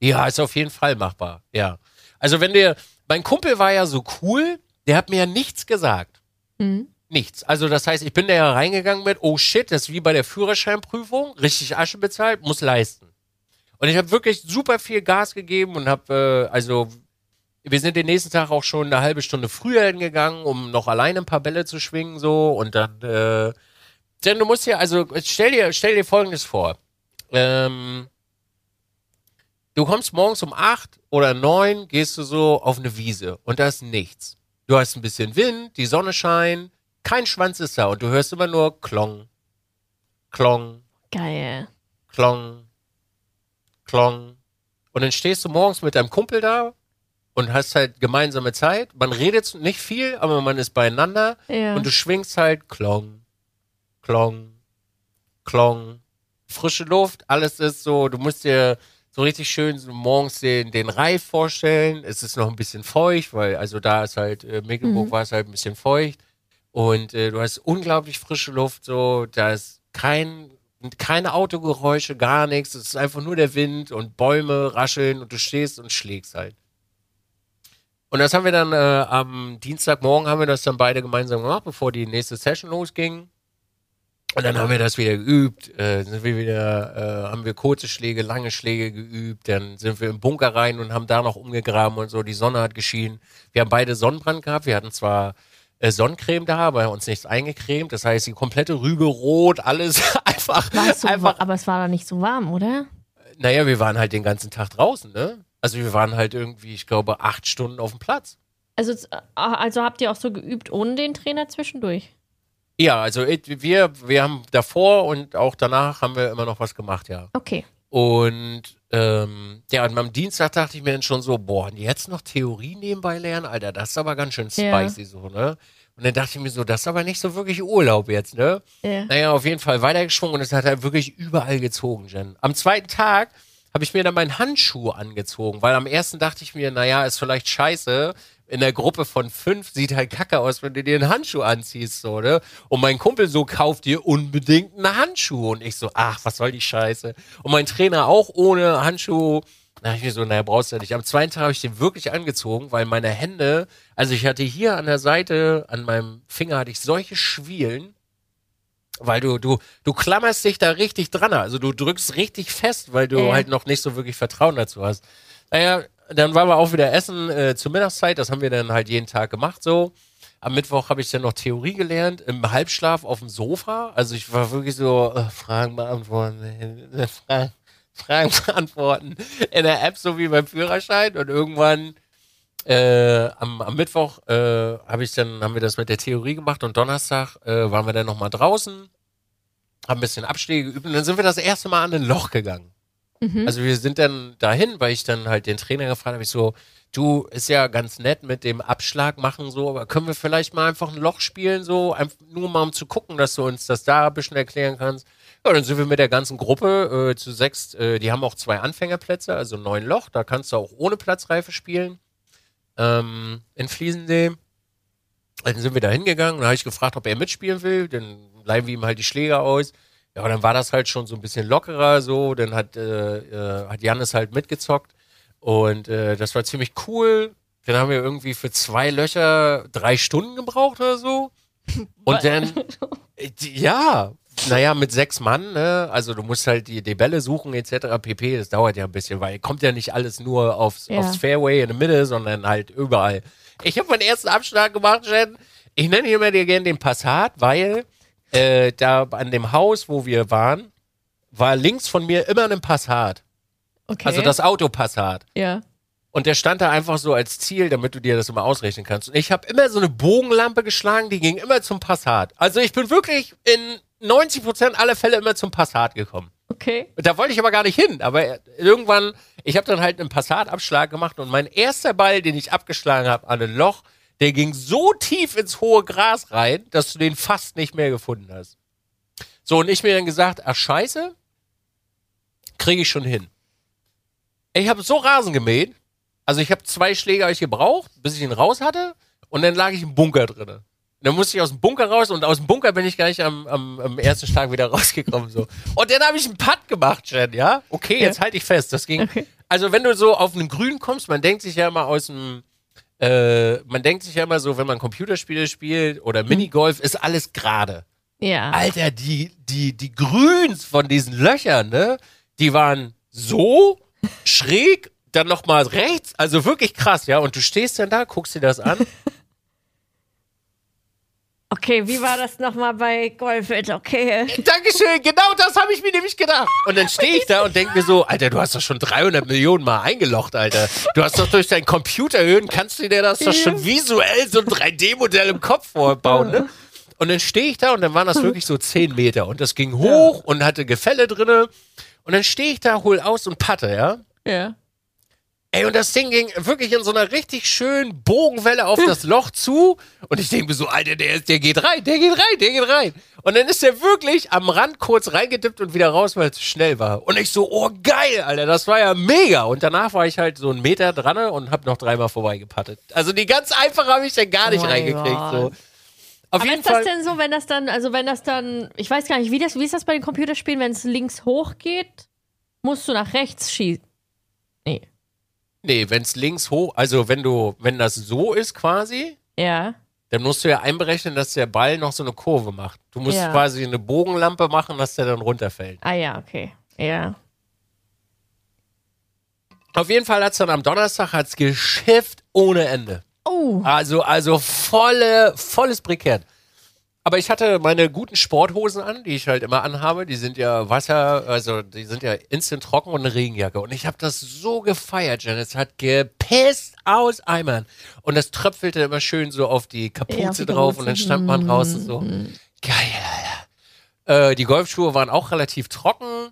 Speaker 1: Ja, ist auf jeden Fall machbar, ja. Also wenn der, mein Kumpel war ja so cool, der hat mir ja nichts gesagt.
Speaker 2: Mhm.
Speaker 1: Nichts. Also das heißt, ich bin da ja reingegangen mit, oh shit, das ist wie bei der Führerscheinprüfung, richtig Asche bezahlt, muss leisten. Und ich habe wirklich super viel Gas gegeben und habe, äh, also wir sind den nächsten Tag auch schon eine halbe Stunde früher hingegangen, um noch alleine ein paar Bälle zu schwingen so und dann, äh, denn du musst ja, also stell dir, stell dir Folgendes vor. Ähm, du kommst morgens um acht oder neun, gehst du so auf eine Wiese und da ist nichts. Du hast ein bisschen Wind, die Sonne scheint, kein Schwanz ist da und du hörst immer nur Klong, Klong,
Speaker 2: Geil.
Speaker 1: Klong, Klong. Und dann stehst du morgens mit deinem Kumpel da und hast halt gemeinsame Zeit. Man redet nicht viel, aber man ist beieinander
Speaker 2: Ja.
Speaker 1: und du schwingst halt Klong, Klong, Klong. Frische Luft, alles ist so, du musst dir so richtig schön so morgens den, den Reif vorstellen. Es ist noch ein bisschen feucht, weil also da ist halt, äh, Mecklenburg
Speaker 2: Mhm.
Speaker 1: war es halt ein bisschen feucht. Und äh, du hast unglaublich frische Luft, so, da ist kein, keine Autogeräusche, gar nichts. Es ist einfach nur der Wind und Bäume rascheln und du stehst und schlägst halt. Und das haben wir dann äh, am Dienstagmorgen haben wir das dann beide gemeinsam gemacht, bevor die nächste Session losging. Und dann haben wir das wieder geübt, äh, sind wir wieder, äh, haben wir kurze Schläge, lange Schläge geübt, dann sind wir im Bunker rein und haben da noch umgegraben und so, die Sonne hat geschienen. Wir haben beide Sonnenbrand gehabt, wir hatten zwar äh, Sonnencreme da, aber uns nichts eingecremt, das heißt die komplette Rübe rot, alles einfach,
Speaker 2: so,
Speaker 1: einfach,
Speaker 2: aber es war da nicht so warm, oder?
Speaker 1: naja, wir waren halt den ganzen Tag draußen, ne? Also wir waren halt irgendwie, ich glaube, acht Stunden auf dem Platz.
Speaker 2: Also, es- also habt ihr auch so geübt ohne den Trainer zwischendurch?
Speaker 1: Ja, also wir, wir haben davor und auch danach haben wir immer noch was gemacht, ja.
Speaker 2: Okay.
Speaker 1: Und ähm, ja, und am Dienstag dachte ich mir dann schon so, boah, jetzt noch Theorie nebenbei lernen, Alter, das ist aber ganz schön
Speaker 2: Ja.
Speaker 1: spicy so, ne? Und dann dachte ich mir so, das ist aber nicht so wirklich Urlaub jetzt, ne?
Speaker 2: Ja.
Speaker 1: Naja, auf jeden Fall weitergeschwungen und es hat halt wirklich überall gezogen, Jen. Am zweiten Tag habe ich mir dann meinen Handschuh angezogen, weil am ersten dachte ich mir, naja, ist vielleicht scheiße. In der Gruppe von fünf sieht halt kacke aus, wenn du dir einen Handschuh anziehst, so, ne? Und mein Kumpel so, kauft dir unbedingt einen Handschuh. Und ich so, ach, was soll die Scheiße? Und mein Trainer auch ohne Handschuh. Da ich mir so, naja, brauchst du ja nicht. Am zweiten Tag habe ich den wirklich angezogen, weil meine Hände, also ich hatte hier an der Seite, an meinem Finger hatte ich solche Schwielen, weil du, du, du klammerst dich da richtig dran. Also du drückst richtig fest, weil du
Speaker 2: Ja.
Speaker 1: halt noch nicht so wirklich Vertrauen dazu hast. Naja, dann waren wir auch wieder essen äh, zur Mittagszeit. Das haben wir dann halt jeden Tag gemacht so. Am Mittwoch habe ich dann noch Theorie gelernt, im Halbschlaf auf dem Sofa. Also ich war wirklich so, äh, Fragen beantworten, äh, Fragen, beantworten in der App, so wie beim Führerschein. Und irgendwann äh, am, am Mittwoch äh, habe ich dann, haben wir das mit der Theorie gemacht und Donnerstag äh, waren wir dann nochmal draußen, haben ein bisschen Abschläge geübt und dann sind wir das erste Mal an ein Loch gegangen.
Speaker 2: Mhm.
Speaker 1: Also wir sind dann dahin, weil ich dann halt den Trainer gefragt habe, ich so, du, ist ja ganz nett mit dem Abschlag machen so, aber können wir vielleicht mal einfach ein Loch spielen so, nur mal um zu gucken, dass du uns das da ein bisschen erklären kannst. Ja, dann sind wir mit der ganzen Gruppe äh, zu sechs, äh, die haben auch zwei Anfängerplätze, also neun Loch, da kannst du auch ohne Platzreife spielen. Ähm, in Fliesensee. Dann sind wir da hingegangen und habe ich gefragt, ob er mitspielen will. Dann leihen wir ihm halt die Schläger aus. Ja, und dann war das halt schon so ein bisschen lockerer so. Dann hat, äh, äh, hat Jannis halt mitgezockt. Und äh, das war ziemlich cool. Dann haben wir irgendwie für zwei Löcher drei Stunden gebraucht oder so. Und dann, äh, ja, naja, mit sechs Mann, ne? Also du musst halt die, die Bälle suchen etc. pp. Das dauert ja ein bisschen, weil kommt ja nicht alles nur aufs,
Speaker 2: Ja.
Speaker 1: aufs Fairway in der Mitte, sondern halt überall. Ich habe meinen ersten Abschlag gemacht, Jen. Ich nenne hier mal dir gerne den Passat, weil äh, da an dem Haus, wo wir waren, war links von mir immer ein Passat.
Speaker 2: Okay.
Speaker 1: Also das Auto Passat.
Speaker 2: Ja.
Speaker 1: Und der stand da einfach so als Ziel, damit du dir das immer ausrechnen kannst. Und ich habe immer so eine Bogenlampe geschlagen, die ging immer zum Passat. Also ich bin wirklich in 90% aller Fälle immer zum Passat gekommen.
Speaker 2: Okay.
Speaker 1: Und Da wollte ich aber gar nicht hin. Aber irgendwann, ich habe dann halt einen Passatabschlag gemacht und mein erster Ball, den ich abgeschlagen habe an ein Loch, der ging so tief ins hohe Gras rein, dass du den fast nicht mehr gefunden hast. So, und ich mir dann gesagt, ach scheiße, kriege ich schon hin. Ich habe so Rasen gemäht, also ich habe zwei Schläge hab ich gebraucht, bis ich ihn raus hatte, und dann lag ich im Bunker drinne. Dann musste ich aus dem Bunker raus und aus dem Bunker bin ich gleich am, am, am ersten Schlag wieder rausgekommen. So. Und dann habe ich einen Putt gemacht, Jen, ja? Okay, jetzt halte ich fest. Das ging.
Speaker 2: Okay.
Speaker 1: Also, wenn du so auf einen Grün kommst, man denkt sich ja immer aus dem, äh, man denkt sich ja immer so, wenn man Computerspiele spielt oder Minigolf, ist alles gerade.
Speaker 2: Ja.
Speaker 1: Alter, die, die, die Grüns von diesen Löchern, ne? Die waren so schräg, dann nochmal rechts, also wirklich krass, ja. Und du stehst dann da, guckst dir das an.
Speaker 2: Okay, wie war das nochmal bei Golfit? Okay.
Speaker 1: Dankeschön, genau das habe ich mir nämlich gedacht. Und dann stehe ich da und denke mir so, Alter, du hast doch schon 300 Millionen Mal eingelocht, Alter. Du hast doch durch deinen Computer hören, kannst du dir das doch schon visuell so ein 3D-Modell im Kopf vorbauen, ne? Und dann stehe ich da und dann waren das wirklich so 10 Meter und das ging hoch und hatte Gefälle drinne. Und dann stehe ich da, hol aus und patte, ja?
Speaker 2: Ja.
Speaker 1: Ey, und das Ding ging wirklich in so einer richtig schönen Bogenwelle auf das Loch zu. Und ich denke mir so, Alter, der, der geht rein, der geht rein, der geht rein. Und dann ist der wirklich am Rand kurz reingedippt und wieder raus, weil es zu schnell war. Und ich so, oh geil, Alter, das war ja mega. Und danach war ich halt so einen Meter dran und hab noch dreimal vorbeigepattet. Also die ganz einfache habe ich dann gar nicht
Speaker 2: Oh
Speaker 1: reingekriegt. So. Auf
Speaker 2: Aber ist das
Speaker 1: Fall.
Speaker 2: denn so, wenn das dann, also wenn das dann, ich weiß gar nicht, wie, das, wie ist das bei den Computerspielen, wenn es links hoch geht, musst du nach rechts schießen? Nee.
Speaker 1: Nee, wenn es links hoch, also wenn du, wenn das so ist quasi,
Speaker 2: Ja.
Speaker 1: dann musst du ja einberechnen, dass der Ball noch so eine Kurve macht. Du musst
Speaker 2: Ja.
Speaker 1: quasi eine Bogenlampe machen, dass der dann runterfällt.
Speaker 2: Ah ja, okay. Ja.
Speaker 1: Auf jeden Fall hat es dann am Donnerstag hat's geschifft ohne Ende.
Speaker 2: Oh.
Speaker 1: Also, also volle, volles Brikett. Aber ich hatte meine guten Sporthosen an, die ich halt immer anhabe. Die sind ja Wasser, also die sind ja instant trocken und eine Regenjacke. Und ich habe das so gefeiert. Es hat gepisst aus Eimern. Und das tröpfelte immer schön so auf die Kapuze
Speaker 2: Ja, auf die
Speaker 1: drauf
Speaker 2: Kapuze.
Speaker 1: und dann stand man raus und so. Geil, Alter. Äh, die Golfschuhe waren auch relativ trocken.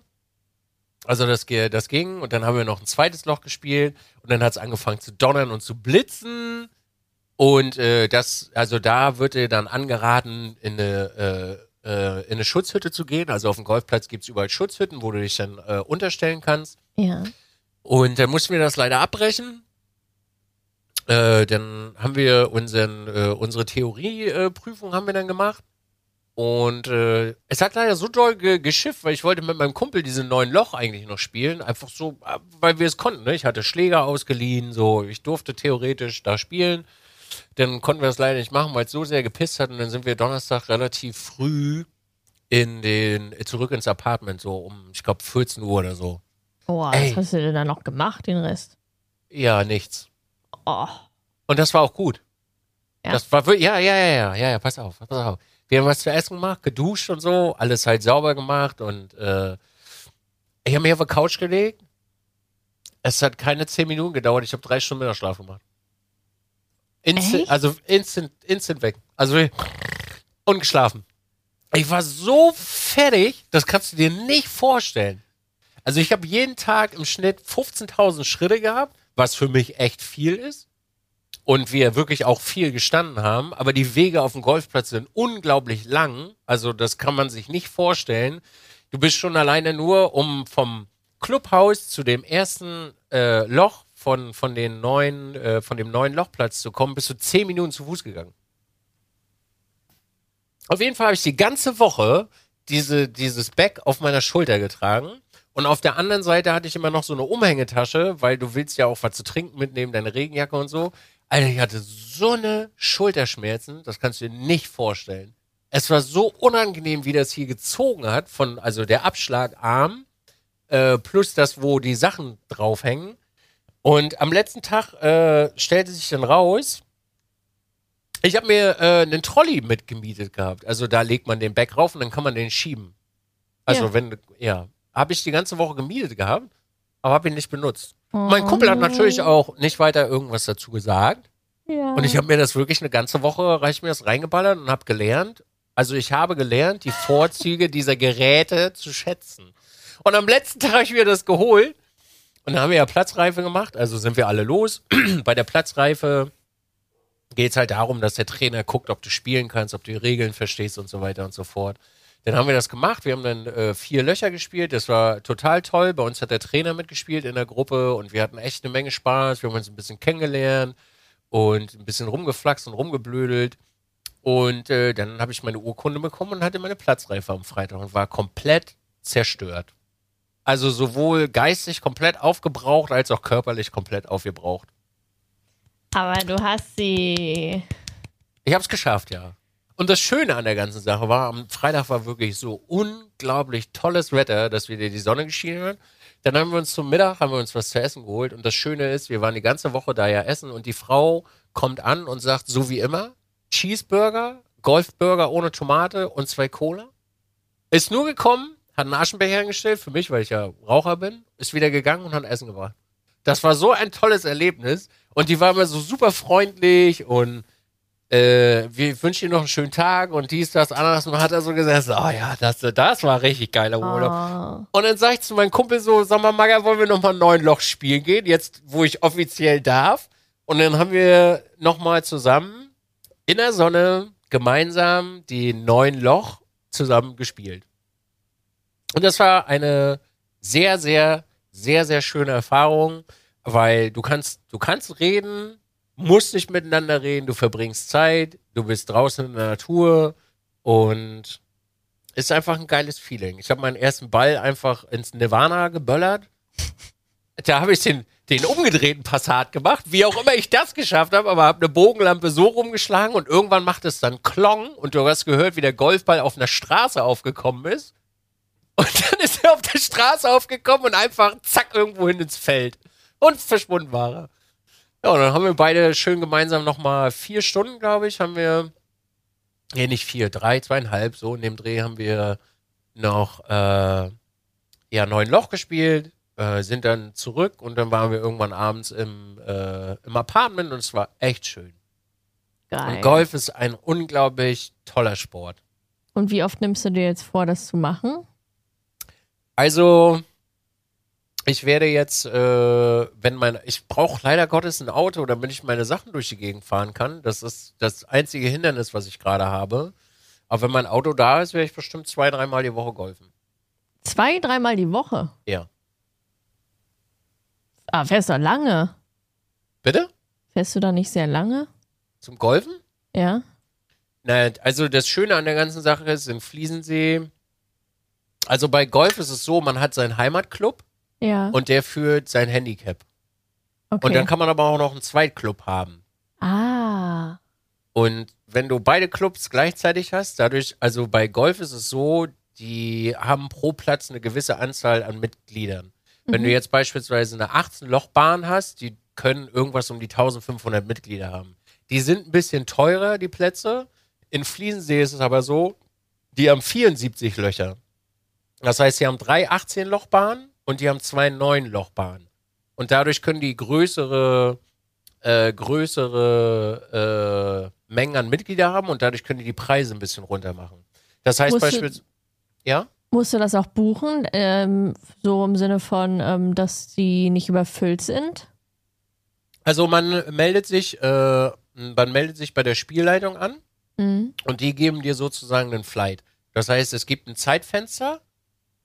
Speaker 1: Also das, das ging und dann haben wir noch ein zweites Loch gespielt und dann hat es angefangen zu donnern und zu blitzen und äh, das, also da wird dir dann angeraten, in eine, äh, äh, in eine Schutzhütte zu gehen. Also auf dem Golfplatz gibt's überall Schutzhütten, wo du dich dann äh, unterstellen kannst.
Speaker 2: Ja.
Speaker 1: Und dann mussten wir das leider abbrechen. Äh, dann haben wir unseren, äh, unsere Theorieprüfung haben wir dann gemacht. Und äh, es hat leider so doll ge geschifft, weil ich wollte mit meinem Kumpel diesen neuen Loch eigentlich noch spielen. Einfach so, äh, weil wir es konnten. Ne? Ich hatte Schläger ausgeliehen, so ich durfte theoretisch da spielen. Dann konnten wir das leider nicht machen, weil es so sehr gepisst hat. Und dann sind wir Donnerstag relativ früh in den zurück ins Apartment, so um, ich glaube, 14 Uhr oder so. Ey.
Speaker 2: was hast du denn da noch gemacht, den Rest?
Speaker 1: Ja, nichts.
Speaker 2: Oh.
Speaker 1: Und das war auch gut.
Speaker 2: Ja.
Speaker 1: Das war ja, ja, ja, ja, ja, ja, pass auf, pass auf. Wir haben was zu essen gemacht, geduscht und so, alles halt sauber gemacht und äh, ich habe mich auf die Couch gelegt. Es hat keine zehn Minuten gedauert, ich habe drei Stunden Mittagsschlaf gemacht. Instant,
Speaker 2: Echt?
Speaker 1: also instant, instant weg. Also und geschlafen. Ich war so fertig, das kannst du dir nicht vorstellen. Also ich habe jeden Tag im Schnitt 15.000 Schritte gehabt, was für mich echt viel ist. Und wir wirklich auch viel gestanden haben. Aber die Wege auf dem Golfplatz sind unglaublich lang. Also das kann man sich nicht vorstellen. Du bist schon alleine nur, um vom Clubhaus zu dem ersten äh, Loch von, von, den neuen, äh, von dem neuen Lochplatz zu kommen, bist du zehn Minuten zu Fuß gegangen. Auf jeden Fall habe ich die ganze Woche diese, dieses Bag auf meiner Schulter getragen. Und auf der anderen Seite hatte ich immer noch so eine Umhängetasche, weil du willst ja auch was zu trinken mitnehmen, deine Regenjacke und so. Alter, ich hatte so eine Schulterschmerzen, das kannst du dir nicht vorstellen. Es war so unangenehm, wie das hier gezogen hat, von, also der Abschlagarm, äh, plus das, wo die Sachen draufhängen. Und am letzten Tag äh, stellte sich dann raus, ich habe mir äh, einen Trolley mitgemietet gehabt. Also da legt man den Back rauf und dann kann man den schieben. Also
Speaker 2: Ja.
Speaker 1: wenn, ja, habe ich die ganze Woche gemietet gehabt, aber habe ihn nicht benutzt. Mein Kumpel hat natürlich auch nicht weiter irgendwas dazu gesagt.
Speaker 2: Ja.
Speaker 1: Und ich habe mir das wirklich eine ganze Woche, reicht mir das reingeballert und habe gelernt. Also ich habe gelernt, die Vorzüge dieser Geräte zu schätzen. Und am letzten Tag habe ich mir das geholt. Und dann haben wir ja Platzreife gemacht. Also sind wir alle los. Bei der Platzreife geht es halt darum, dass der Trainer guckt, ob du spielen kannst, ob du die Regeln verstehst und so weiter und so fort. Dann haben wir das gemacht. Wir haben dann äh, vier Löcher gespielt. Das war total toll. Bei uns hat der Trainer mitgespielt in der Gruppe und wir hatten echt eine Menge Spaß. Wir haben uns ein bisschen kennengelernt und ein bisschen rumgeflaxt und rumgeblödelt. Und äh, dann habe ich meine Urkunde bekommen und hatte meine Platzreife am Freitag und war komplett zerstört. Also sowohl geistig komplett aufgebraucht als auch körperlich komplett aufgebraucht.
Speaker 2: Aber du hast sie.
Speaker 1: Ich habe es geschafft, ja. Und das Schöne an der ganzen Sache war, am Freitag war wirklich so unglaublich tolles Wetter, dass wieder die Sonne geschienen hat. Dann haben wir uns zum Mittag, haben wir uns was zu essen geholt. Und das Schöne ist, wir waren die ganze Woche da ja essen und die Frau kommt an und sagt, so wie immer, Cheeseburger, Golfburger ohne Tomate und zwei Cola. Ist nur gekommen, hat einen Aschenbecher hingestellt, für mich, weil ich ja Raucher bin, ist wieder gegangen und hat Essen gebracht. Das war so ein tolles Erlebnis. Und die war immer so super freundlich und äh, wir wünschen dir noch einen schönen Tag und dies, das, anderes. Und hat er so gesagt, oh ja, das, das war richtig geiler Urlaub.
Speaker 2: Oh.
Speaker 1: Und dann sag ich zu meinem Kumpel so, sag mal, Maga, wollen wir nochmal neun Loch spielen gehen, jetzt, wo ich offiziell darf. Und dann haben wir nochmal zusammen in der Sonne gemeinsam die neun Loch zusammen gespielt. Und das war eine sehr, sehr, sehr, sehr schöne Erfahrung, weil du kannst, du kannst reden, musst nicht miteinander reden, du verbringst Zeit, du bist draußen in der Natur und ist einfach ein geiles Feeling. Ich habe meinen ersten Ball einfach ins Nirvana geböllert. Da habe ich den, den umgedrehten Passat gemacht, wie auch immer ich das geschafft habe, aber habe eine Bogenlampe so rumgeschlagen und irgendwann macht es dann Klong und du hast gehört, wie der Golfball auf einer Straße aufgekommen ist. Und dann ist er auf der Straße aufgekommen und einfach zack irgendwo hin ins Feld. Und verschwunden war er. Ja, und dann haben wir beide schön gemeinsam nochmal vier Stunden, glaube ich, haben wir, nee, nicht vier, drei, zweieinhalb, so in dem Dreh haben wir noch, äh, ja, neun Loch gespielt, äh, sind dann zurück und dann waren wir irgendwann abends im, äh, im Apartment und es war echt schön.
Speaker 2: Geil.
Speaker 1: Und Golf ist ein unglaublich toller Sport.
Speaker 2: Und wie oft nimmst du dir jetzt vor, das zu machen?
Speaker 1: Also, ich werde jetzt, äh, wenn mein, ich brauche leider Gottes ein Auto, damit ich meine Sachen durch die Gegend fahren kann. Das ist das einzige Hindernis, was ich gerade habe. Aber wenn mein Auto da ist, werde ich bestimmt zwei, dreimal die Woche golfen.
Speaker 2: Zwei, dreimal die Woche.
Speaker 1: Ja.
Speaker 2: Ah, fährst du lange?
Speaker 1: Bitte?
Speaker 2: Fährst du da nicht sehr lange?
Speaker 1: Zum Golfen?
Speaker 2: Ja.
Speaker 1: Na, also das Schöne an der ganzen Sache ist, in Fliesensee, also bei Golf ist es so, man hat seinen Heimatclub
Speaker 2: Ja.
Speaker 1: und der führt sein Handicap.
Speaker 2: okay.
Speaker 1: Und dann kann man aber auch noch einen Zweitclub haben.
Speaker 2: ah.
Speaker 1: Und wenn du beide Clubs gleichzeitig hast, dadurch, also bei Golf ist es so, die haben pro Platz eine gewisse Anzahl an Mitgliedern. Wenn du jetzt beispielsweise eine 18-Loch-Bahn hast, die können irgendwas um die 1500 Mitglieder haben. Die sind ein bisschen teurer, die Plätze. In Fliesensee ist es aber so, die haben 74 Löcher. Das heißt, sie haben drei 18-Loch-Bahnen und die haben zwei 9-Loch-Bahnen. Und dadurch können die größere, äh, größere äh, Mengen an Mitglieder haben und dadurch können die die Preise ein bisschen runter machen. Das heißt beispielsweise, ja?
Speaker 2: Musst du das auch buchen? Ähm, so im Sinne von, ähm, dass die nicht überfüllt sind?
Speaker 1: Also man meldet sich, äh, man meldet sich bei der Spielleitung an
Speaker 2: Mhm.
Speaker 1: und die geben dir sozusagen einen Flight. Das heißt, es gibt ein Zeitfenster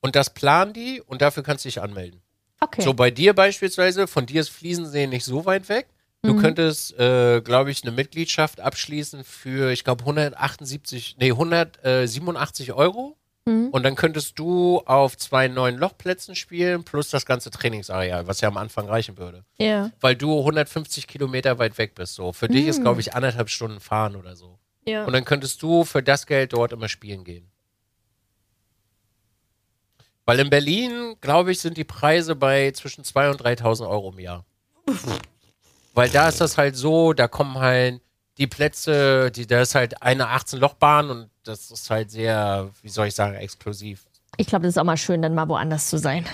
Speaker 1: und das planen die und dafür kannst du dich anmelden.
Speaker 2: Okay.
Speaker 1: So bei dir beispielsweise, von dir ist Fliesensee nicht so weit weg. Du
Speaker 2: Mhm.
Speaker 1: könntest, äh, glaube ich, eine Mitgliedschaft abschließen für, ich glaube, 178, nee, 187 Euro.
Speaker 2: Mhm.
Speaker 1: Und dann könntest du auf zwei neuen Lochplätzen spielen, plus das ganze Trainingsareal, was ja am Anfang reichen würde.
Speaker 2: Ja.
Speaker 1: Weil du 150 Kilometer weit weg bist. So. Für dich ist, glaube ich, anderthalb Stunden fahren oder so.
Speaker 2: Ja.
Speaker 1: Und dann könntest du für das Geld dort immer spielen gehen. Weil in Berlin, glaube ich, sind die Preise bei zwischen 2.000 und 3.000 Euro im Jahr. Weil da ist das halt so, da kommen halt die Plätze, die, da ist halt eine 18-Loch-Bahn und das ist halt sehr, wie soll ich sagen, exklusiv.
Speaker 2: Ich glaube, das ist auch mal schön, dann mal woanders zu sein.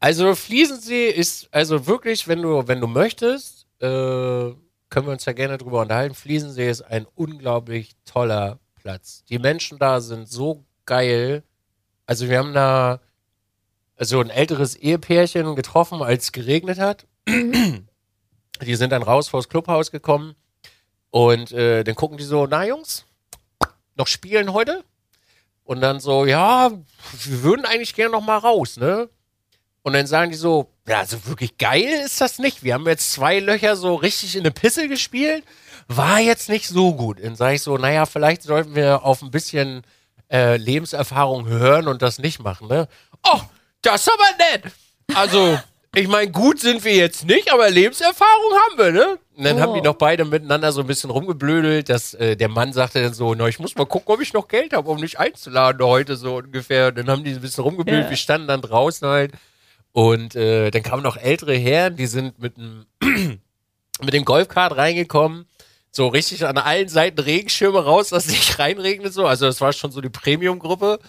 Speaker 1: Also Fliesensee ist, also wirklich, wenn du, wenn du möchtest, äh, können wir uns ja gerne drüber unterhalten. Fliesensee ist ein unglaublich toller Platz. Die Menschen da sind so geil. Also wir haben da so ein älteres Ehepärchen getroffen, als es geregnet hat. Die sind dann raus vors Clubhaus gekommen und äh, dann gucken die so, na Jungs, noch spielen heute? Und dann so, ja, wir würden eigentlich gerne noch mal raus, ne? Und dann sagen die so, ja, so wirklich geil ist das nicht. Wir haben jetzt zwei Löcher so richtig in eine Pisse gespielt. War jetzt nicht so gut. Dann sage ich so, naja, vielleicht sollten wir auf ein bisschen äh, Lebenserfahrung hören und das nicht machen, ne? Oh, das ist aber nett. Also, ich meine, gut sind wir jetzt nicht, aber Lebenserfahrung haben wir, ne? Und dann
Speaker 2: Oh.
Speaker 1: haben die noch beide miteinander so ein bisschen rumgeblödelt, dass äh, der Mann sagte dann so, na, ich muss mal gucken, ob ich noch Geld habe, um dich einzuladen heute so ungefähr. Und dann haben die ein bisschen rumgeblödelt,
Speaker 2: Ja.
Speaker 1: wir standen dann draußen halt. Und äh, dann kamen noch ältere Herren, die sind mit dem, mit dem Golfkart reingekommen. So richtig an allen Seiten Regenschirme raus, dass es nicht reinregnet so. Also das war schon so die Premium-Gruppe.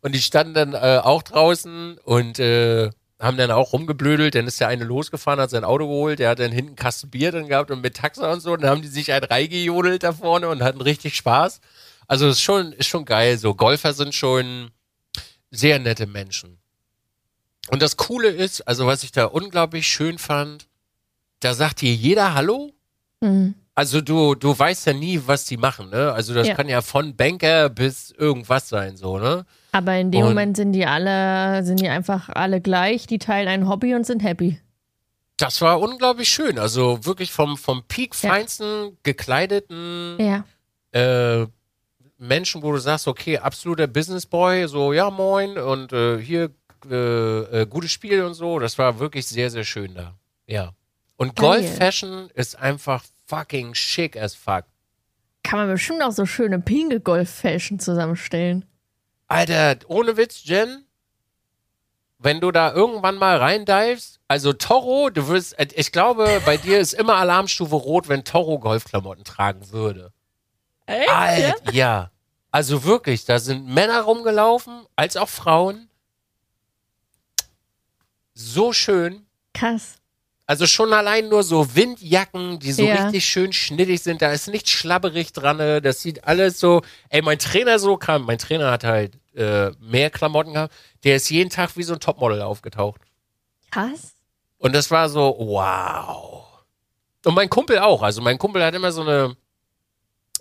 Speaker 1: Und die standen dann äh, auch draußen und äh, haben dann auch rumgeblödelt. Dann ist der eine losgefahren, hat sein Auto geholt, der hat dann hinten Kasten Bier dann gehabt und mit Taxa und so. Und dann haben die sich einen reingejodelt da vorne und hatten richtig Spaß. Also ist schon, ist schon geil. So Golfer sind schon sehr nette Menschen. Und das Coole ist, also was ich da unglaublich schön fand, da sagt hier jeder Hallo.
Speaker 2: Mhm.
Speaker 1: Also du, du weißt ja nie, was die machen, ne? Also das
Speaker 2: Ja.
Speaker 1: kann ja von Banker bis irgendwas sein, so, ne?
Speaker 2: Aber in dem
Speaker 1: Und-
Speaker 2: Moment sind die alle, sind die einfach alle gleich, die teilen ein Hobby und sind happy.
Speaker 1: Das war unglaublich schön. Also wirklich vom, vom Peak
Speaker 2: Ja.
Speaker 1: feinsten gekleideten
Speaker 2: Ja.
Speaker 1: äh, Menschen, wo du sagst, okay, absoluter Businessboy, so, ja, moin, und äh, hier äh, äh, gutes Spiel und so. Das war wirklich sehr, sehr schön da. Ja. Und. Golf Fashion ist einfach fucking schick as fuck.
Speaker 2: Kann man bestimmt auch so schöne Pinge-Golf-Fashion zusammenstellen.
Speaker 1: Alter, ohne Witz, Jen, wenn du da irgendwann mal reindivest, also Toro, du wirst, ich glaube, bei dir ist immer Alarmstufe rot, wenn Toro Golfklamotten tragen würde.
Speaker 2: Echt?
Speaker 1: Alter, ja. Also wirklich, da sind Männer rumgelaufen, als auch Frauen. So schön.
Speaker 2: Krass.
Speaker 1: Also schon allein nur so Windjacken, die so
Speaker 2: Ja.
Speaker 1: richtig schön schnittig sind. Da ist nichts schlabberig dran. ne? Das sieht alles so. Ey, mein Trainer so kam. Mein Trainer hat halt äh, mehr Klamotten gehabt. Der ist jeden Tag wie so ein Topmodel aufgetaucht.
Speaker 2: Krass.
Speaker 1: Und das war so, wow. Und mein Kumpel auch. Also mein Kumpel hat immer so eine,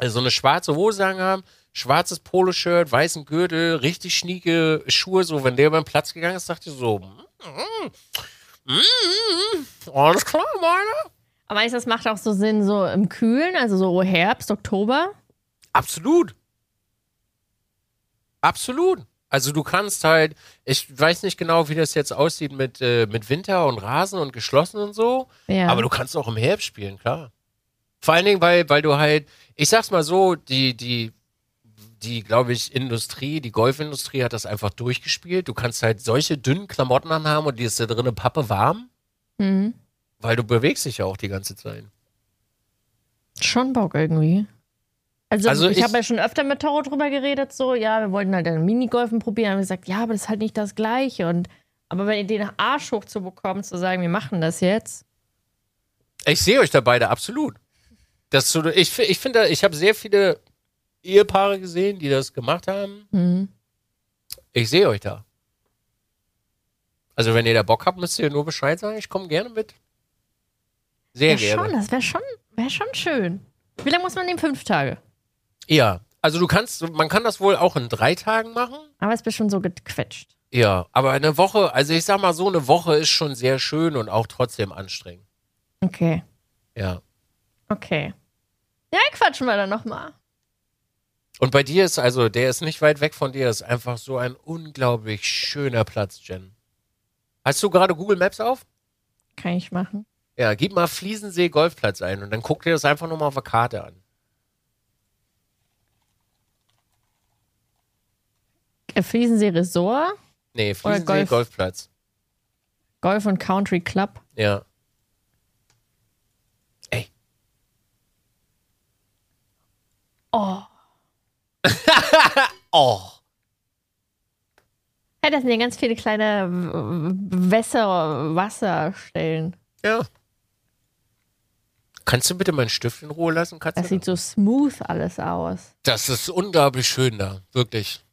Speaker 1: so eine schwarze Hose angehabt, schwarzes Poloshirt, weißen Gürtel, richtig schnieke Schuhe. So, wenn der über den Platz gegangen ist, dachte ich so, mm, mm, mm, alles klar, meiner.
Speaker 2: Aber meinst du, das macht auch so Sinn, so im Kühlen, also so Herbst, Oktober?
Speaker 1: Absolut. Absolut. Also du kannst halt, ich weiß nicht genau, wie das jetzt aussieht mit, äh, mit Winter und Rasen und geschlossen und so.
Speaker 2: Ja.
Speaker 1: Aber du kannst auch im Herbst spielen, klar. Vor allen Dingen, weil, weil du halt, ich sag's mal so, die, die, die, glaube ich, Industrie, die Golfindustrie hat das einfach durchgespielt. Du kannst halt solche dünnen Klamotten anhaben und die ist da drinnen Pappe warm,
Speaker 2: Mhm.
Speaker 1: weil du bewegst dich ja auch die ganze Zeit.
Speaker 2: Schon Bock irgendwie. Also,
Speaker 1: Also
Speaker 2: ich,
Speaker 1: ich-
Speaker 2: habe ja schon öfter mit Toro drüber geredet, so, ja, wir wollten halt dann Minigolfen probieren, haben gesagt, ja, aber das ist halt nicht das Gleiche. Und aber wenn ihr den Arsch hochzubekommen, zu sagen, wir machen das jetzt.
Speaker 1: Ich sehe euch da beide absolut. Das so, ich ich finde, ich habe sehr viele Ehepaare gesehen, die das gemacht haben.
Speaker 2: Mhm.
Speaker 1: Ich sehe euch da. Also wenn ihr da Bock habt, müsst ihr nur Bescheid sagen. Ich komme gerne mit. Sehr
Speaker 2: Ja,
Speaker 1: gerne.
Speaker 2: schon, das wäre schon, wär schon schön. Wie lange muss man nehmen? Fünf Tage.
Speaker 1: Ja, also du kannst, man kann das wohl auch in drei Tagen machen.
Speaker 2: Aber es ist bestimmt so gequetscht.
Speaker 1: Ja, aber eine Woche, also ich sag mal so, eine Woche ist schon sehr schön und auch trotzdem anstrengend.
Speaker 2: Okay.
Speaker 1: Ja.
Speaker 2: Okay. Ja, quatschen wir dann nochmal.
Speaker 1: Und bei dir ist also, der ist nicht weit weg von dir, ist einfach so ein unglaublich schöner Platz, Jen. Hast du gerade Google Maps auf?
Speaker 2: Kann ich machen.
Speaker 1: Ja, gib mal Fliesensee Golfplatz ein und dann guck dir das einfach nochmal auf der Karte an.
Speaker 2: Äh, Fliesensee Resort?
Speaker 1: Nee, Fliesensee
Speaker 2: Golf?
Speaker 1: Golfplatz.
Speaker 2: Golf und Country Club?
Speaker 1: Ja. Ey.
Speaker 2: Oh.
Speaker 1: Oh.
Speaker 2: Hey, das sind ja ganz viele kleine Wässer, Wasserstellen.
Speaker 1: Ja. Kannst du bitte meinen Stift in Ruhe lassen, Katze?
Speaker 2: Das sieht so smooth alles aus.
Speaker 1: Das ist unglaublich schön da, wirklich.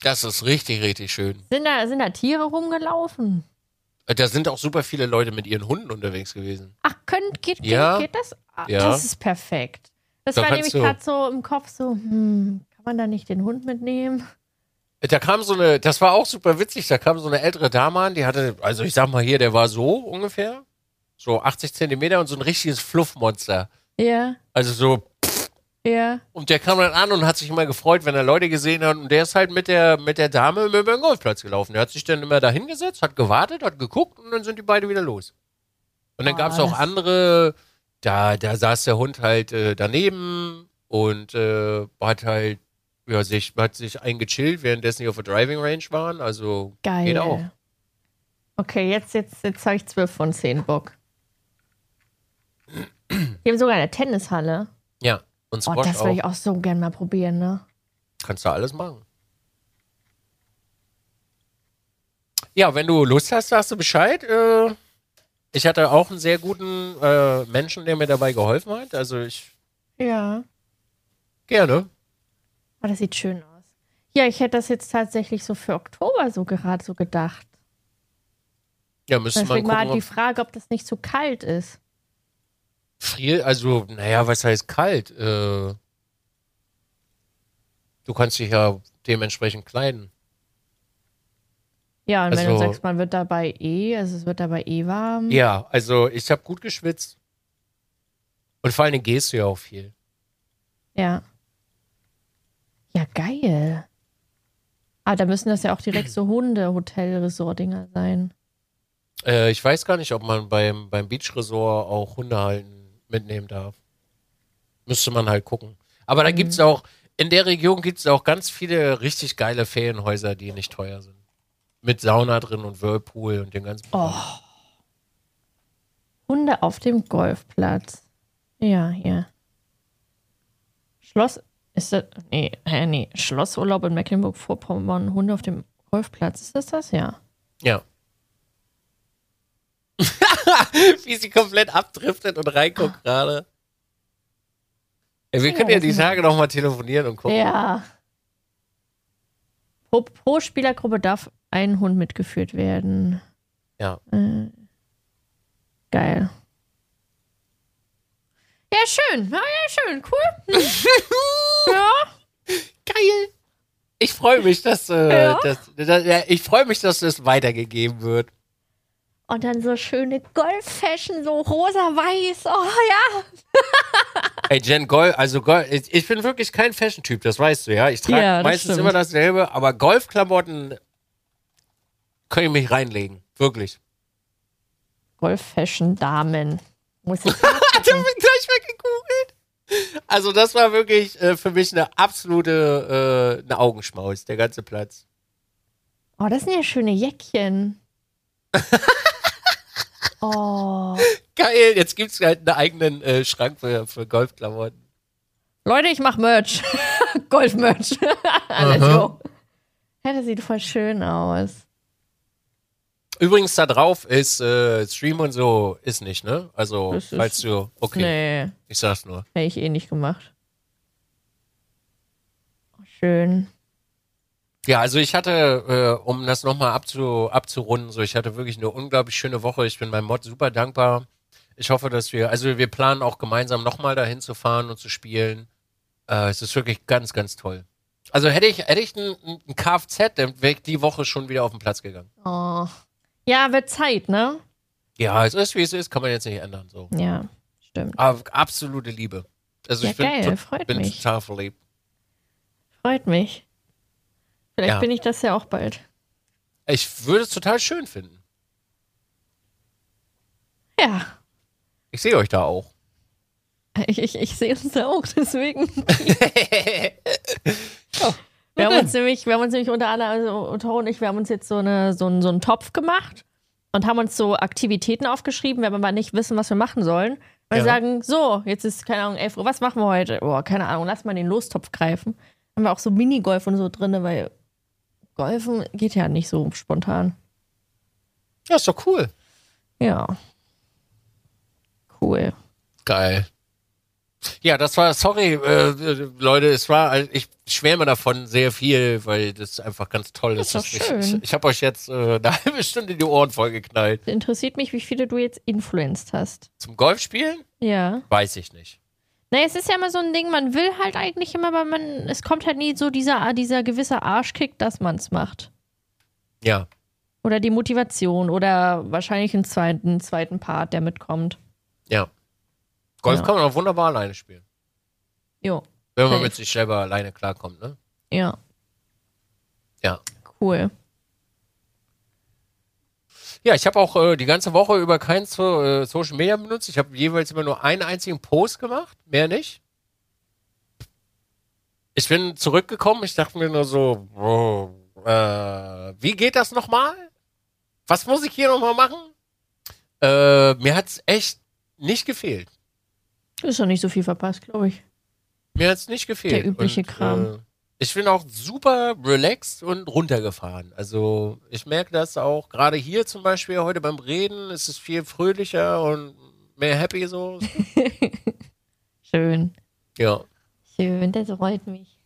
Speaker 1: Das ist richtig, richtig schön.
Speaker 2: Sind da, sind da Tiere rumgelaufen?
Speaker 1: Da sind auch super viele Leute mit ihren Hunden unterwegs gewesen.
Speaker 2: Ach, könnt, geht, geht,
Speaker 1: Ja.
Speaker 2: geht das? Ah,
Speaker 1: Ja.
Speaker 2: Das ist perfekt. Das
Speaker 1: Da
Speaker 2: war nämlich gerade so im Kopf so, hm, kann man da nicht den Hund mitnehmen?
Speaker 1: Da kam so eine, das war auch super witzig, da kam so eine ältere Dame an, die hatte, also ich sag mal hier, der war so ungefähr, so 80 Zentimeter und so ein richtiges Fluffmonster.
Speaker 2: Ja,
Speaker 1: Also so,
Speaker 2: ja.
Speaker 1: und der kam dann an und hat sich immer gefreut, wenn er Leute gesehen hat und der ist halt mit der, mit der Dame über den Golfplatz gelaufen. Der hat sich dann immer da hingesetzt, hat gewartet, hat geguckt und dann sind die beide wieder los. Und dann
Speaker 2: Oh,
Speaker 1: gab es auch andere, da, da saß der Hund halt äh, daneben und äh, hat halt, ja, sich, hat sich eingechillt, währenddessen die auf der Driving Range waren. Also
Speaker 2: Geil.
Speaker 1: geht auch.
Speaker 2: Okay, jetzt, jetzt, jetzt habe ich 12 von 10 Bock. Die haben sogar eine Tennishalle.
Speaker 1: Ja. Und
Speaker 2: Oh,
Speaker 1: Squash
Speaker 2: das würde ich auch so gern mal probieren, ne?
Speaker 1: Kannst du alles machen. Ja, wenn du Lust hast, sagst du Bescheid. Äh, ich hatte auch einen sehr guten äh, Menschen, der mir dabei geholfen hat. Also ich
Speaker 2: Ja.
Speaker 1: gerne.
Speaker 2: Oh, das sieht schön aus. Ja, ich hätte das jetzt tatsächlich so für Oktober so gerade so gedacht.
Speaker 1: Ja, müsste man
Speaker 2: Deswegen war
Speaker 1: gucken,
Speaker 2: die Frage, ob das nicht zu kalt ist.
Speaker 1: Frier, also naja, was heißt kalt? Äh, du kannst dich ja dementsprechend kleiden.
Speaker 2: Ja, und wenn du
Speaker 1: Also-
Speaker 2: sagst, man wird dabei eh, also es wird dabei eh warm.
Speaker 1: Ja, also ich habe gut geschwitzt. Und vor allen Dingen gehst du ja auch viel.
Speaker 2: Ja. Ja, geil. Ah, da müssen das ja auch direkt so Hunde-Hotel-Resort-Dinger sein.
Speaker 1: Äh, ich weiß gar nicht, ob man beim, beim Beach Resort auch Hunde halten mitnehmen darf. Müsste man halt gucken. Aber da gibt's auch, in der Region gibt's auch ganz viele richtig geile Ferienhäuser, die nicht teuer sind. Mit Sauna drin und Whirlpool und den ganzen.
Speaker 2: Oh. Hunde auf dem Golfplatz. Ja, hier. Schloss. Ist das. Nee, hä, nee. Schlossurlaub in Mecklenburg-Vorpommern. Hunde auf dem Golfplatz. Ist das das? Ja.
Speaker 1: Ja. Wie sie komplett abdriftet und reinguckt gerade. Wir können ja die Tage noch mal telefonieren und gucken.
Speaker 2: Ja. Pro, pro Spielergruppe darf ein Hund mitgeführt werden.
Speaker 1: Ja.
Speaker 2: Äh, geil. Ja, schön. Ja, ja, schön. Cool. Ja.
Speaker 1: Geil. Ich freue mich, dass, äh,
Speaker 2: Ja.
Speaker 1: dass, dass ja, ich freue mich, dass das weitergegeben wird.
Speaker 2: Und dann so schöne Golf-Fashion, so rosa-weiß. Oh ja.
Speaker 1: Ey, Jen, Golf, also Golf, ich, ich bin wirklich kein Fashion-Typ, das weißt du, ja. Ich trage
Speaker 2: Ja,
Speaker 1: meistens
Speaker 2: stimmt.
Speaker 1: immer dasselbe, aber Golfklamotten kann ich mich reinlegen. Wirklich.
Speaker 2: Golf-Fashion-Damen. Muss ich
Speaker 1: Ich hab mich gleich weggegoogelt. Also, das war wirklich äh, für mich eine absolute äh, eine Augenschmaus, der ganze Platz.
Speaker 2: Oh, das sind ja schöne Jäckchen. oh.
Speaker 1: Geil, jetzt gibt's halt einen eigenen äh, Schrank für, für Golfklamotten.
Speaker 2: Leute, ich mach Merch. Golf-Merch. Let's go. Ja, das sieht voll schön aus.
Speaker 1: Übrigens, da drauf ist äh, Stream und so ist nicht, ne? Also,
Speaker 2: Das
Speaker 1: falls du. Okay,
Speaker 2: Nee,
Speaker 1: ich sag's nur.
Speaker 2: hätte ich eh nicht gemacht. Oh, schön.
Speaker 1: Ja, also ich hatte, äh, um das nochmal abzu, abzurunden, so ich hatte wirklich eine unglaublich schöne Woche. Ich bin meinem Mod super dankbar. Ich hoffe, dass wir, also wir planen auch gemeinsam nochmal dahin zu fahren und zu spielen. Äh, es ist wirklich ganz, ganz toll. Also hätte ich, hätte ich ein, ein Kfz, dann wäre ich die Woche schon wieder auf den Platz gegangen.
Speaker 2: Oh. Ja, wird Zeit, ne?
Speaker 1: Ja, es ist wie es ist, kann man jetzt nicht ändern. So.
Speaker 2: Ja, stimmt.
Speaker 1: Aber absolute Liebe. Also
Speaker 2: Ja,
Speaker 1: ich bin,
Speaker 2: geil, freut
Speaker 1: bin
Speaker 2: mich.
Speaker 1: total verliebt.
Speaker 2: Freut mich. Vielleicht
Speaker 1: Ja.
Speaker 2: bin ich das ja auch bald.
Speaker 1: Ich würde es total schön finden.
Speaker 2: Ja.
Speaker 1: Ich sehe euch da auch.
Speaker 2: Ich, ich, ich sehe uns da auch, deswegen. Wir haben uns nämlich, wir haben uns nämlich unter anderem, also Toro und ich, wir haben uns jetzt so, eine, so, einen, so einen Topf gemacht und haben uns so Aktivitäten aufgeschrieben, wenn wir aber nicht wissen, was wir machen sollen. Weil
Speaker 1: Ja.
Speaker 2: wir sagen, so, jetzt ist, keine Ahnung, 11 Uhr, was machen wir heute? Oh, keine Ahnung, lass mal den Lostopf greifen. Haben wir auch so Minigolf und so drin, weil Golfen geht ja nicht so spontan.
Speaker 1: Ja, ist doch cool.
Speaker 2: Ja. Cool.
Speaker 1: Geil. Ja, das war, sorry, äh, Leute, es war, halt- ich schwärme davon sehr viel, weil das einfach ganz toll ist.
Speaker 2: Ist doch
Speaker 1: Ich-
Speaker 2: schön.
Speaker 1: Ich, ich habe euch jetzt äh, eine halbe Stunde die Ohren vollgeknallt.
Speaker 2: Interessiert mich, wie viele du jetzt influenced hast.
Speaker 1: Zum Golfspielen?
Speaker 2: Ja.
Speaker 1: Weiß ich nicht.
Speaker 2: Naja, es ist ja immer so ein Ding, man will halt eigentlich immer, aber man, es kommt halt nie so dieser, dieser gewisse Arschkick, dass man es macht.
Speaker 1: Ja.
Speaker 2: Oder die Motivation oder wahrscheinlich einen zweiten, zweiten Part, der mitkommt.
Speaker 1: Ja. Golf
Speaker 2: Ja.
Speaker 1: kann man auch wunderbar alleine spielen.
Speaker 2: Jo.
Speaker 1: Wenn man
Speaker 2: Safe.
Speaker 1: mit sich selber alleine klarkommt, ne?
Speaker 2: Ja,
Speaker 1: Ja.
Speaker 2: cool.
Speaker 1: Ja, ich habe auch äh, die ganze Woche über kein so, äh, Social Media benutzt. Ich habe jeweils immer nur einen einzigen Post gemacht, mehr nicht. Ich bin zurückgekommen, ich dachte mir nur so, oh, äh, wie geht das nochmal? Was muss ich hier nochmal machen? Äh, mir hat's echt nicht gefehlt.
Speaker 2: Ist doch nicht so viel verpasst, glaube ich.
Speaker 1: Mir hat's nicht gefehlt.
Speaker 2: Der übliche
Speaker 1: und,
Speaker 2: Kram.
Speaker 1: Ich bin auch super relaxed und runtergefahren. Also ich merke das auch gerade hier zum Beispiel heute beim Reden ist es viel fröhlicher und mehr happy so.
Speaker 2: Schön.
Speaker 1: ja.
Speaker 2: Schön, das freut mich.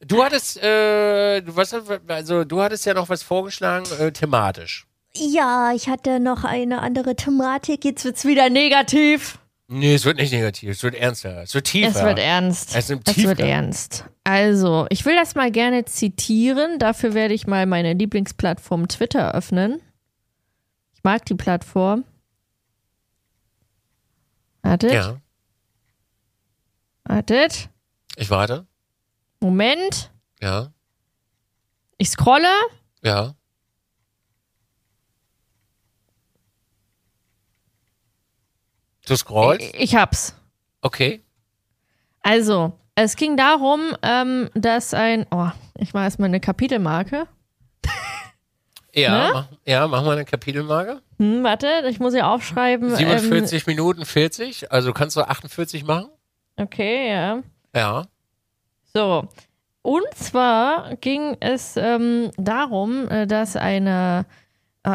Speaker 1: Du hattest, äh, du was, also du hattest ja noch was vorgeschlagen, äh, thematisch.
Speaker 2: Ja, ich hatte noch eine andere Thematik. Jetzt wird's wieder negativ.
Speaker 1: Nee, es wird nicht negativ, es wird ernster, es wird tiefer.
Speaker 2: Es wird ernst.
Speaker 1: Es
Speaker 2: Es wird ernst. Also, ich will das mal gerne zitieren. Dafür werde ich mal meine Lieblingsplattform Twitter öffnen. Ich mag die Plattform. Wartet,
Speaker 1: Ja,
Speaker 2: wartet.
Speaker 1: ich warte.
Speaker 2: Moment.
Speaker 1: Ja,
Speaker 2: Ich scrolle.
Speaker 1: ja. Du scrollst?
Speaker 2: Ich, ich hab's.
Speaker 1: Okay.
Speaker 2: Also, es ging darum, ähm, dass ein. Oh, ich mache erstmal eine Kapitelmarke.
Speaker 1: Ja,
Speaker 2: Ne?
Speaker 1: mach, ja, mach mal eine Kapitelmarke.
Speaker 2: Hm, warte, ich muss ja aufschreiben. Ähm,
Speaker 1: 47 Minuten 40, also kannst du 48 machen?
Speaker 2: okay, ja.
Speaker 1: Ja.
Speaker 2: So. Und zwar ging es ähm, darum, äh, dass eine,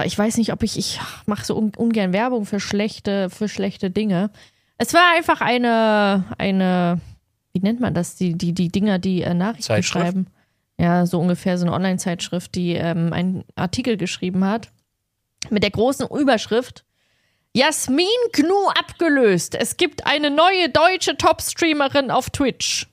Speaker 2: ich weiß nicht, ob ich, ich mache so un ungern Werbung für schlechte, für schlechte Dinge. Es war einfach eine, eine, wie nennt man das, die, die, die Dinger, die äh, Nachrichten schreiben. Ja, so ungefähr so eine Online-Zeitschrift, die ähm, einen Artikel geschrieben hat mit der großen Überschrift Jasmin Gnu abgelöst. Es gibt eine neue deutsche Top-Streamerin auf Twitch.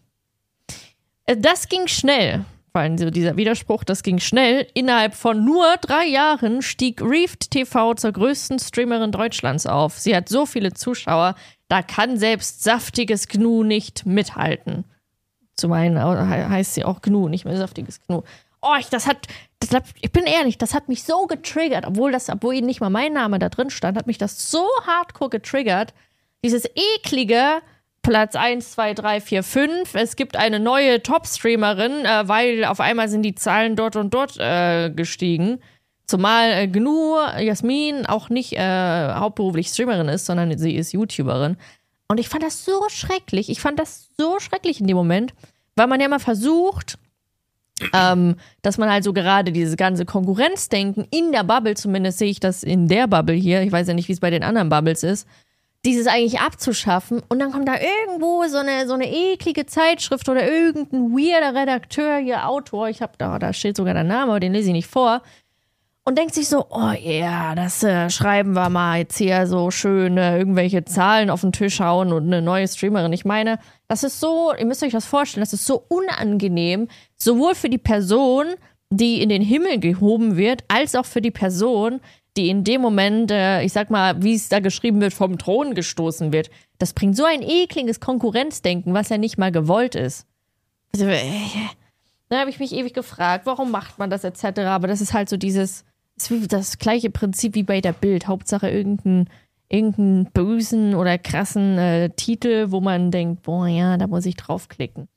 Speaker 2: Äh, Das ging schnell. Allem so dieser Widerspruch, das ging schnell. Innerhalb von nur drei Jahren stieg Reefed TV zur größten Streamerin Deutschlands auf. Sie hat so viele Zuschauer, da kann selbst saftiges Gnu nicht mithalten. Zu meinen au- he- heißt sie auch Gnu, nicht mehr saftiges Gnu. Oh, ich, das hat, das hat, ich bin ehrlich, das hat mich so getriggert, obwohl das, obwohl nicht mal mein Name da drin stand, hat mich das so hardcore getriggert. Dieses eklige Platz 1, 2, 3, 4, 5. Es gibt eine neue Top-Streamerin, äh, weil auf einmal sind die Zahlen dort und dort äh, gestiegen. Zumal äh, Gnu, Jasmin, auch nicht äh, hauptberuflich Streamerin ist, sondern sie ist YouTuberin. Und ich fand das so schrecklich. Ich fand das so schrecklich in dem Moment, weil man ja immer versucht, ähm, dass man halt so gerade dieses ganze Konkurrenzdenken in der Bubble, zumindest sehe ich das in der Bubble hier, ich weiß ja nicht, wie es bei den anderen Bubbles ist, dieses eigentlich abzuschaffen und dann kommt da irgendwo so eine, so eine eklige Zeitschrift oder irgendein weirder Redakteur, hier Autor, ich habe da, da steht sogar der Name, aber den lese ich nicht vor und denkt sich so, oh ja, das äh, schreiben wir mal jetzt hier so schön äh, irgendwelche Zahlen auf den Tisch hauen und eine neue Streamerin. Ich meine, das ist so, ihr müsst euch das vorstellen, das ist so unangenehm, sowohl für die Person, die in den Himmel gehoben wird, als auch für die Person, die in dem Moment, äh, ich sag mal, wie es da geschrieben wird, vom Thron gestoßen wird. Das bringt so ein ekliges Konkurrenzdenken, was ja nicht mal gewollt ist. Also, äh, da habe ich mich ewig gefragt, warum macht man das etc. Aber das ist halt so dieses, ist wie das gleiche Prinzip wie bei der Bild. Hauptsache irgendein, irgendeinen bösen oder krassen äh, Titel, wo man denkt, boah, ja, da muss ich draufklicken.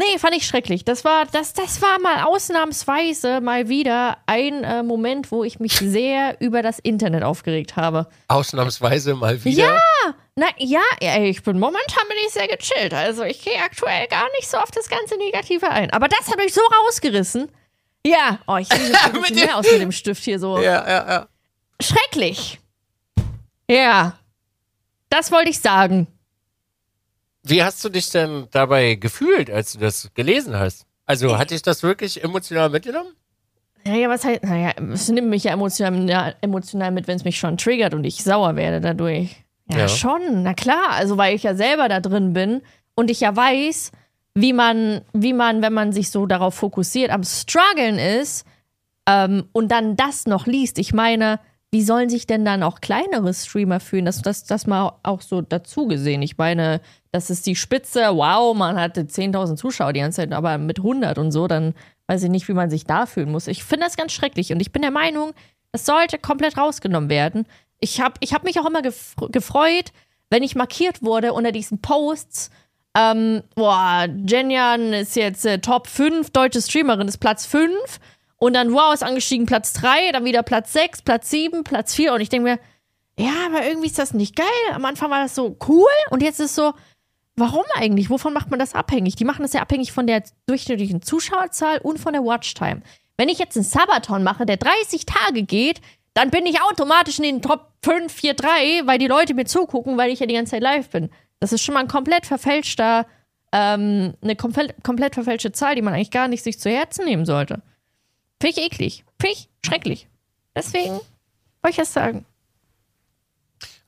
Speaker 2: Nee, fand ich schrecklich. Das war, das, das war mal ausnahmsweise mal wieder ein äh, Moment, wo ich mich sehr über das Internet aufgeregt habe.
Speaker 1: Ausnahmsweise mal wieder.
Speaker 2: Ja, na ja, ey, ich bin momentan bin ich sehr gechillt. Also ich gehe aktuell gar nicht so auf das ganze Negative ein. Aber das hat mich so rausgerissen. Ja, oh, ich sehe ein mehr aus mit dem Stift hier so.
Speaker 1: Ja, ja, ja.
Speaker 2: Schrecklich. Ja, das wollte ich sagen.
Speaker 1: Wie hast du dich denn dabei gefühlt, als du das gelesen hast? Also hat dich das wirklich emotional mitgenommen?
Speaker 2: Naja, was heißt, naja, es nimmt mich ja emotional, emotional mit, wenn es mich schon triggert und ich sauer werde dadurch. Ja,
Speaker 1: Ja.
Speaker 2: schon, na klar. Also, weil ich ja selber da drin bin und ich ja weiß, wie man, wie man, wenn man sich so darauf fokussiert, am struggeln ist ähm, und dann das noch liest. Ich meine, wie sollen sich denn dann auch kleinere Streamer fühlen? Das, das, das mal auch so dazu gesehen. Ich meine, das ist die Spitze. Wow, man hatte 10.000 Zuschauer die ganze Zeit, aber mit 100 und so, dann weiß ich nicht, wie man sich da fühlen muss. Ich finde das ganz schrecklich und ich bin der Meinung, das sollte komplett rausgenommen werden. Ich habe ich hab mich auch immer gef gefreut, wenn ich markiert wurde unter diesen Posts. Ähm, boah, Jenjan ist jetzt äh, Top 5, deutsche Streamerin ist Platz 5. Und dann, wow, ist angestiegen Platz 3, dann wieder Platz 6, Platz 7, Platz 4. Und ich denke mir, ja, aber irgendwie ist das nicht geil. Am Anfang war das so cool und jetzt ist so, warum eigentlich? Wovon macht man das abhängig? Die machen das ja abhängig von der durchschnittlichen Zuschauerzahl und von der Watchtime. Wenn ich jetzt einen Sabaton mache, der 30 Tage geht, dann bin ich automatisch in den Top 5, 4, 3, weil die Leute mir zugucken, weil ich ja die ganze Zeit live bin. Das ist schon mal ein komplett verfälschter, ähm, eine komplett, komplett verfälschte Zahl, die man eigentlich gar nicht sich zu Herzen nehmen sollte. Finde ich eklig. Finde ich schrecklich. Deswegen wollte ich das sagen.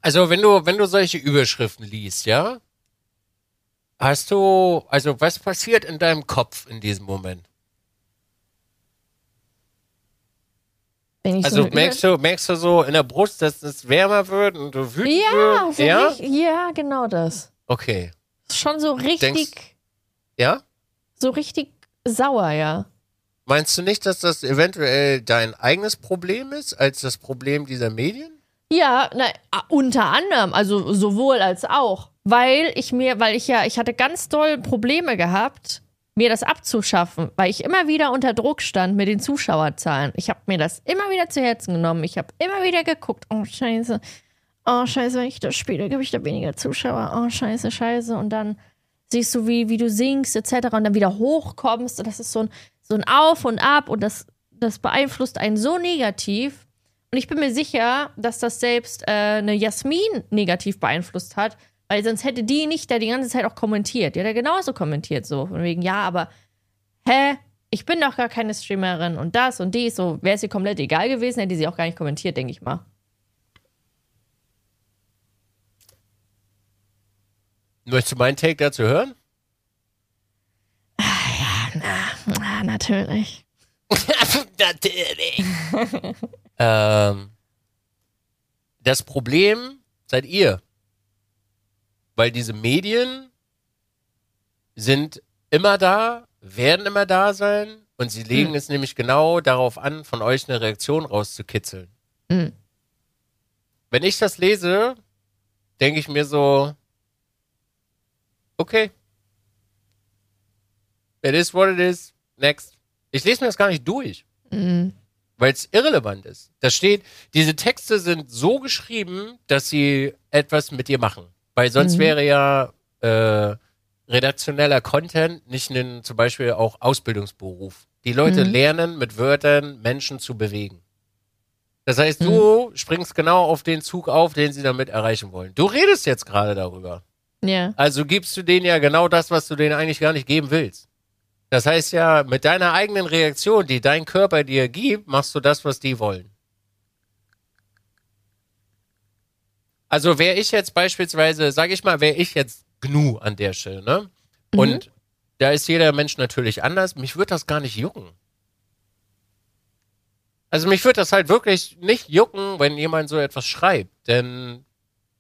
Speaker 1: Also wenn du, wenn du solche Überschriften liest, ja, hast du, also was passiert in deinem Kopf in diesem Moment? Also
Speaker 2: so
Speaker 1: merkst du, merkst du so in der Brust, dass es wärmer wird und du wütend
Speaker 2: Ja,
Speaker 1: wirst?
Speaker 2: so
Speaker 1: ja?
Speaker 2: richtig, ja, genau das.
Speaker 1: Okay.
Speaker 2: Schon so richtig,
Speaker 1: Denkst- Ja?
Speaker 2: so richtig sauer, ja.
Speaker 1: Meinst du nicht, dass das eventuell dein eigenes Problem ist, als das Problem dieser Medien?
Speaker 2: Ja, na, unter anderem, also sowohl als auch. Weil ich mir, weil ich ja, ich hatte ganz doll Probleme gehabt, mir das abzuschaffen, weil ich immer wieder unter Druck stand mit den Zuschauerzahlen. Ich habe mir das immer wieder zu Herzen genommen. Ich habe immer wieder geguckt, oh scheiße, oh scheiße, wenn ich das spiele, gebe ich da weniger Zuschauer. Oh scheiße, scheiße. Und dann siehst du, wie, wie du singst etc. und dann wieder hochkommst. Und das ist so ein, so ein Auf und Ab und das, das beeinflusst einen so negativ. Und ich bin mir sicher, dass das selbst äh, eine Jasmin negativ beeinflusst hat, weil sonst hätte die nicht da die ganze Zeit auch kommentiert. Die hat ja genauso kommentiert, so von wegen, ja, aber hä? Ich bin doch gar keine Streamerin und das und dies. So wäre es ihr komplett egal gewesen, hätte sie auch gar nicht kommentiert, denke ich mal.
Speaker 1: Möchtest du meinen Take dazu hören?
Speaker 2: Ah, natürlich.
Speaker 1: Natürlich. ähm, das Problem seid ihr. Weil diese Medien sind immer da, werden immer da sein und sie legen
Speaker 2: Hm.
Speaker 1: es nämlich genau darauf an, von euch eine Reaktion rauszukitzeln.
Speaker 2: Hm.
Speaker 1: Wenn ich das lese, denke ich mir so, okay. It is what it is. Next. Ich lese mir das gar nicht durch
Speaker 2: Mhm.
Speaker 1: weil es irrelevant ist. Da steht, diese Texte sind so geschrieben, dass sie etwas mit dir machen. Weil sonst
Speaker 2: Mhm.
Speaker 1: wäre ja äh, redaktioneller Content nicht ein zum Beispiel auch Ausbildungsberuf. Die Leute
Speaker 2: Mhm.
Speaker 1: lernen mit Wörtern Menschen zu bewegen. Das heißt, du springst genau auf den Zug auf, den sie damit erreichen wollen. Du redest jetzt gerade darüber.
Speaker 2: Ja.
Speaker 1: Also gibst du denen ja genau das, was du denen eigentlich gar nicht geben willst. Das heißt ja, mit deiner eigenen Reaktion, die dein Körper dir gibt, machst du das, was die wollen. Also wäre ich jetzt beispielsweise, sage ich mal, wäre ich jetzt GNU an der Stelle, ne? Und da ist jeder Mensch natürlich anders. Mich würde das gar nicht jucken. Also mich würde das halt wirklich nicht jucken, wenn jemand so etwas schreibt. Denn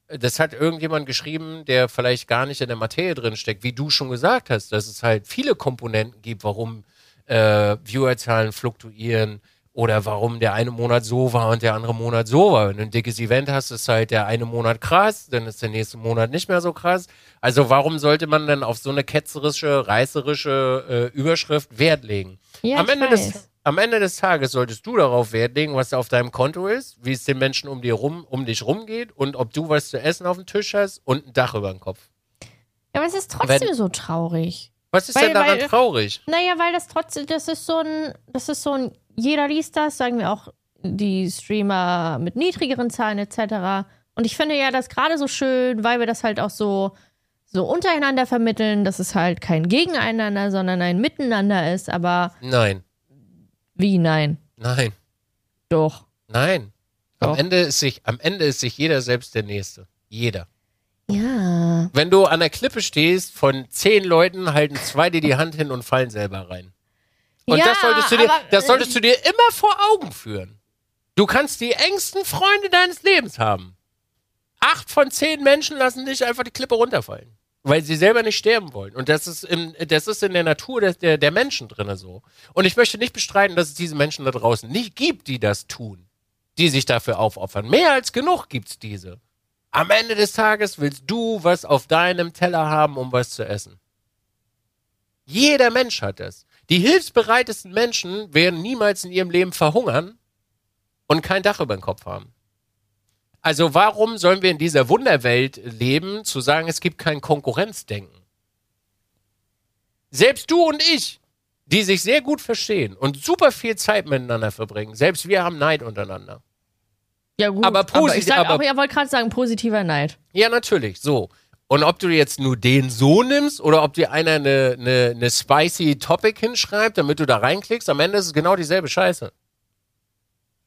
Speaker 1: das hat irgendjemand geschrieben, der vielleicht gar nicht in der Materie drin steckt, wie du schon gesagt hast, dass es halt viele Komponenten gibt, warum äh, Viewerzahlen fluktuieren, Oder warum der eine Monat so war und der andere Monat so war. Wenn du ein dickes Event hast, ist halt der eine Monat krass, dann ist der nächste Monat nicht mehr so krass. Also warum sollte man dann auf so eine ketzerische, reißerische äh, Überschrift Wert legen?
Speaker 2: Ja,
Speaker 1: am, Ende
Speaker 2: weiß.
Speaker 1: des, am Ende des Tages solltest du darauf Wert legen, was auf deinem Konto ist, wie es den Menschen um, dir rum, um dich rumgeht und ob du was zu essen auf dem Tisch hast und ein Dach über dem Kopf.
Speaker 2: Ja, aber es ist trotzdem
Speaker 1: Wenn-
Speaker 2: so traurig.
Speaker 1: Was ist
Speaker 2: Weil-
Speaker 1: denn daran
Speaker 2: weil-
Speaker 1: traurig?
Speaker 2: Naja, weil das trotzdem, das ist so ein, das ist so ein, jeder liest das, sagen wir auch die Streamer mit niedrigeren Zahlen etc. Und ich finde ja das gerade so schön, weil wir das halt auch so, so untereinander vermitteln, dass es halt kein Gegeneinander, sondern ein Miteinander ist. Aber
Speaker 1: Nein,
Speaker 2: wie nein?
Speaker 1: nein,
Speaker 2: Doch.
Speaker 1: nein. Am. Ende, ist sich, am Ende ist sich jeder selbst der Nächste. Jeder.
Speaker 2: Ja.
Speaker 1: Wenn du an der Klippe stehst, von zehn Leuten halten zwei dir die Hand hin und fallen selber rein. Und
Speaker 2: ja,
Speaker 1: das, solltest du dir,
Speaker 2: aber,
Speaker 1: das solltest du dir immer vor Augen führen. Du kannst die engsten Freunde deines Lebens haben. Acht von zehn Menschen lassen dich einfach die Klippe runterfallen. Weil sie selber nicht sterben wollen. Und das ist, im, das ist in der Natur der, der, der Menschen drin so. Und ich möchte nicht bestreiten, dass es diese Menschen da draußen nicht gibt, die das tun. Die sich dafür aufopfern. Mehr als genug gibt's diese. Am Ende des Tages willst du was auf deinem Teller haben, um was zu essen. Jeder Mensch hat das. Die hilfsbereitesten Menschen werden niemals in ihrem Leben verhungern und kein Dach über dem Kopf haben. Also warum sollen wir in dieser Wunderwelt leben, zu sagen, es gibt kein Konkurrenzdenken? Selbst du und ich, die sich sehr gut verstehen und super viel Zeit miteinander verbringen, selbst wir haben Neid untereinander.
Speaker 2: Ja, gut.
Speaker 1: Aber posi-
Speaker 2: ich sag
Speaker 1: aber-
Speaker 2: auch, ihr wollt gerade sagen, positiver Neid.
Speaker 1: Ja, natürlich, so. Und ob du jetzt nur den so nimmst oder ob dir einer eine, eine, eine spicy Topic hinschreibt, damit du da reinklickst, am Ende ist es genau dieselbe Scheiße.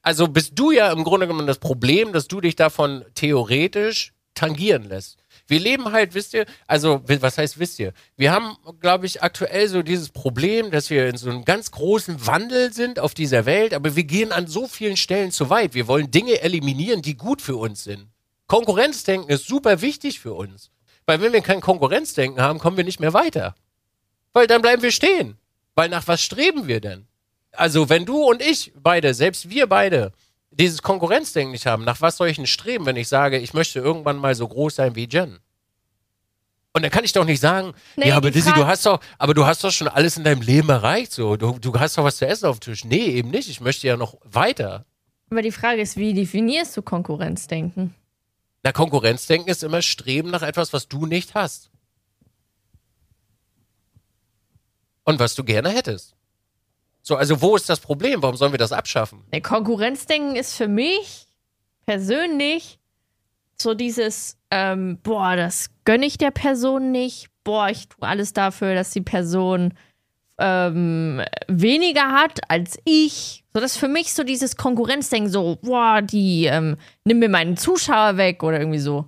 Speaker 1: Also bist du ja im Grunde genommen das Problem, dass du dich davon theoretisch tangieren lässt. Wir leben halt, wisst ihr, also was heißt wisst ihr? Wir haben, glaube ich, aktuell so dieses Problem, dass wir in so einem ganz großen Wandel sind auf dieser Welt, aber wir gehen an so vielen Stellen zu weit. Wir wollen Dinge eliminieren, die gut für uns sind. Konkurrenzdenken ist super wichtig für uns. Weil wenn wir kein Konkurrenzdenken haben, kommen wir nicht mehr weiter. Weil dann bleiben wir stehen. Weil nach was streben wir denn? Also wenn du und ich beide, selbst wir beide, dieses Konkurrenzdenken nicht haben, nach was soll ich denn streben, wenn ich sage, ich möchte irgendwann mal so groß sein wie Jen? Und dann kann ich doch nicht sagen,
Speaker 2: Nee,
Speaker 1: ja, aber
Speaker 2: Frage-
Speaker 1: du hast doch, aber du hast doch schon alles in deinem Leben erreicht, so. Du, du hast doch was zu essen auf dem Tisch. Nee, eben nicht. Ich möchte ja noch weiter.
Speaker 2: Aber die Frage ist, wie definierst du Konkurrenzdenken?
Speaker 1: Na, Konkurrenzdenken ist immer Streben nach etwas, was du nicht hast. Und was du gerne hättest. So, also wo ist das Problem? Warum sollen wir das abschaffen?
Speaker 2: Nee, Konkurrenzdenken ist für mich persönlich so dieses, ähm, boah, das gönne ich der Person nicht. Boah, ich tue alles dafür, dass die Person ähm, weniger hat als ich. So, das ist für mich so dieses Konkurrenzdenken, so, boah, die ähm, nimm mir meinen Zuschauer weg oder irgendwie so.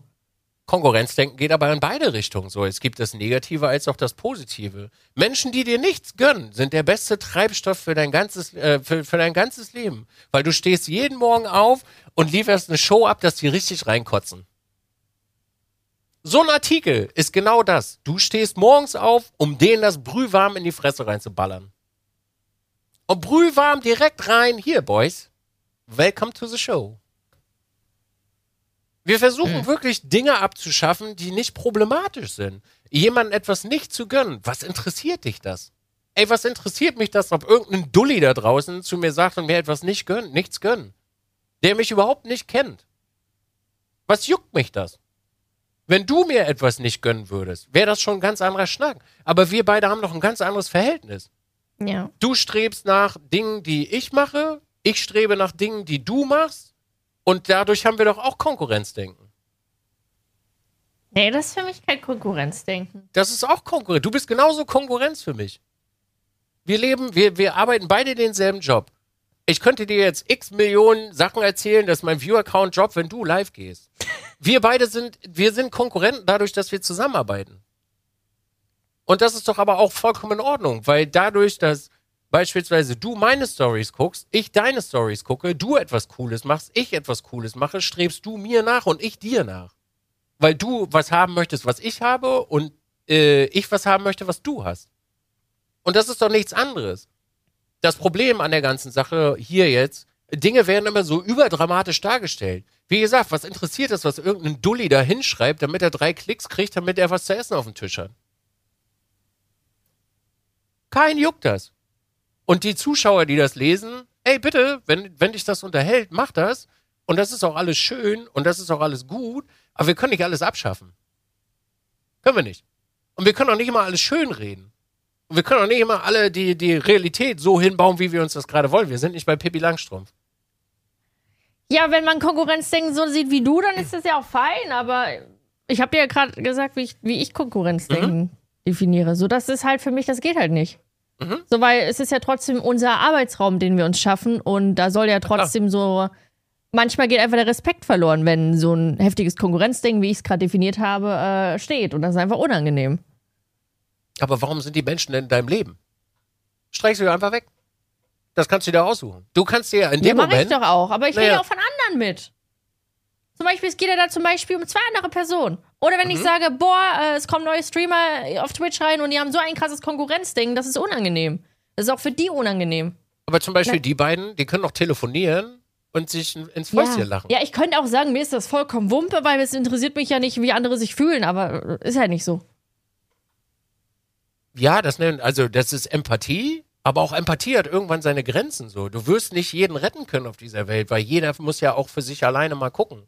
Speaker 1: Konkurrenzdenken geht aber in beide Richtungen so. Es gibt das Negative als auch das Positive. Menschen, die dir nichts gönnen, sind der beste Treibstoff für dein ganzes, äh, für, für dein ganzes Leben. Weil du stehst jeden Morgen auf und lieferst eine Show ab, dass die richtig reinkotzen. So ein Artikel ist genau das. Du stehst morgens auf, um denen das Brühwarm in die Fresse reinzuballern. Und Brühwarm direkt rein. Hier, Boys. Welcome to the show. Wir versuchen wirklich Dinge abzuschaffen, die nicht problematisch sind. Jemandem etwas nicht zu gönnen. Was interessiert dich das? Ey, was interessiert mich das, ob irgendein Dulli da draußen zu mir sagt und mir etwas nicht gönnen, nichts gönnen? Der mich überhaupt nicht kennt. Was juckt mich das? Wenn du mir etwas nicht gönnen würdest, wäre das schon ein ganz anderer Schnack. Aber wir beide haben doch ein ganz anderes Verhältnis.
Speaker 2: Ja.
Speaker 1: Du strebst nach Dingen, die ich mache. Ich strebe nach Dingen, die du machst. Und dadurch haben wir doch auch Konkurrenzdenken.
Speaker 2: Nee, das ist für mich kein Konkurrenzdenken.
Speaker 1: Das ist auch Konkurrenz. Du bist genauso Konkurrenz für mich. Wir leben, wir, wir arbeiten beide denselben Job. Ich könnte dir jetzt x Millionen Sachen erzählen, dass mein Viewer-Account droppt, wenn du live gehst. Wir beide sind, wir sind Konkurrenten dadurch, dass wir zusammenarbeiten. Und das ist doch aber auch vollkommen in Ordnung, weil dadurch, dass beispielsweise du meine Stories guckst, ich deine Stories gucke, du etwas Cooles machst, ich etwas Cooles mache, strebst du mir nach und ich dir nach. Weil du was haben möchtest, was ich habe und äh, ich was haben möchte, was du hast. Und das ist doch nichts anderes. das Problem an der ganzen Sache hier jetzt, Dinge werden immer so überdramatisch dargestellt. Wie gesagt, was interessiert es, was irgendein Dulli da hinschreibt, damit er drei Klicks kriegt, damit er was zu essen auf dem Tisch hat? Kein juckt das. Und die Zuschauer, die das lesen, ey, bitte, wenn, wenn dich das unterhält, mach das. Und das ist auch alles schön und das ist auch alles gut, aber wir können nicht alles abschaffen. Können wir nicht. Und wir können auch nicht immer alles schön reden. Und wir können auch nicht immer alle die, die Realität so hinbauen, wie wir uns das gerade wollen. Wir sind nicht bei Pippi Langstrumpf.
Speaker 2: Ja, wenn man Konkurrenzdenken so sieht wie du, dann ist das ja auch fein, aber ich habe ja gerade gesagt, wie ich, wie ich Konkurrenzdenken mhm. definiere. So, das ist halt für mich, das geht halt nicht. Mhm. So, weil es ist ja trotzdem unser Arbeitsraum, den wir uns schaffen und da soll ja trotzdem ja, so. Manchmal geht einfach der Respekt verloren, wenn so ein heftiges Konkurrenzdenken, wie ich es gerade definiert habe, äh, steht. Und das ist einfach unangenehm.
Speaker 1: Aber warum sind die Menschen denn in deinem Leben? Streich sie einfach weg. Das kannst du dir aussuchen. Du kannst dir in dem ja, mach Moment.
Speaker 2: ich doch auch, aber ich naja. rede auch von anderen mit. Zum Beispiel, es geht ja da zum Beispiel um zwei andere Personen. Oder wenn mhm. ich sage, boah, äh, es kommen neue Streamer auf Twitch rein und die haben so ein krasses Konkurrenzding, das ist unangenehm. Das ist auch für die unangenehm.
Speaker 1: Aber zum Beispiel Na, die beiden, die können doch telefonieren und sich ins Fäustchen
Speaker 2: ja.
Speaker 1: lachen.
Speaker 2: Ja, ich könnte auch sagen, mir ist das vollkommen Wumpe, weil es interessiert mich ja nicht, wie andere sich fühlen, aber ist halt nicht so.
Speaker 1: Ja, das nennt, also das ist Empathie, aber auch Empathie hat irgendwann seine Grenzen so. Du wirst nicht jeden retten können auf dieser Welt, weil jeder muss ja auch für sich alleine mal gucken.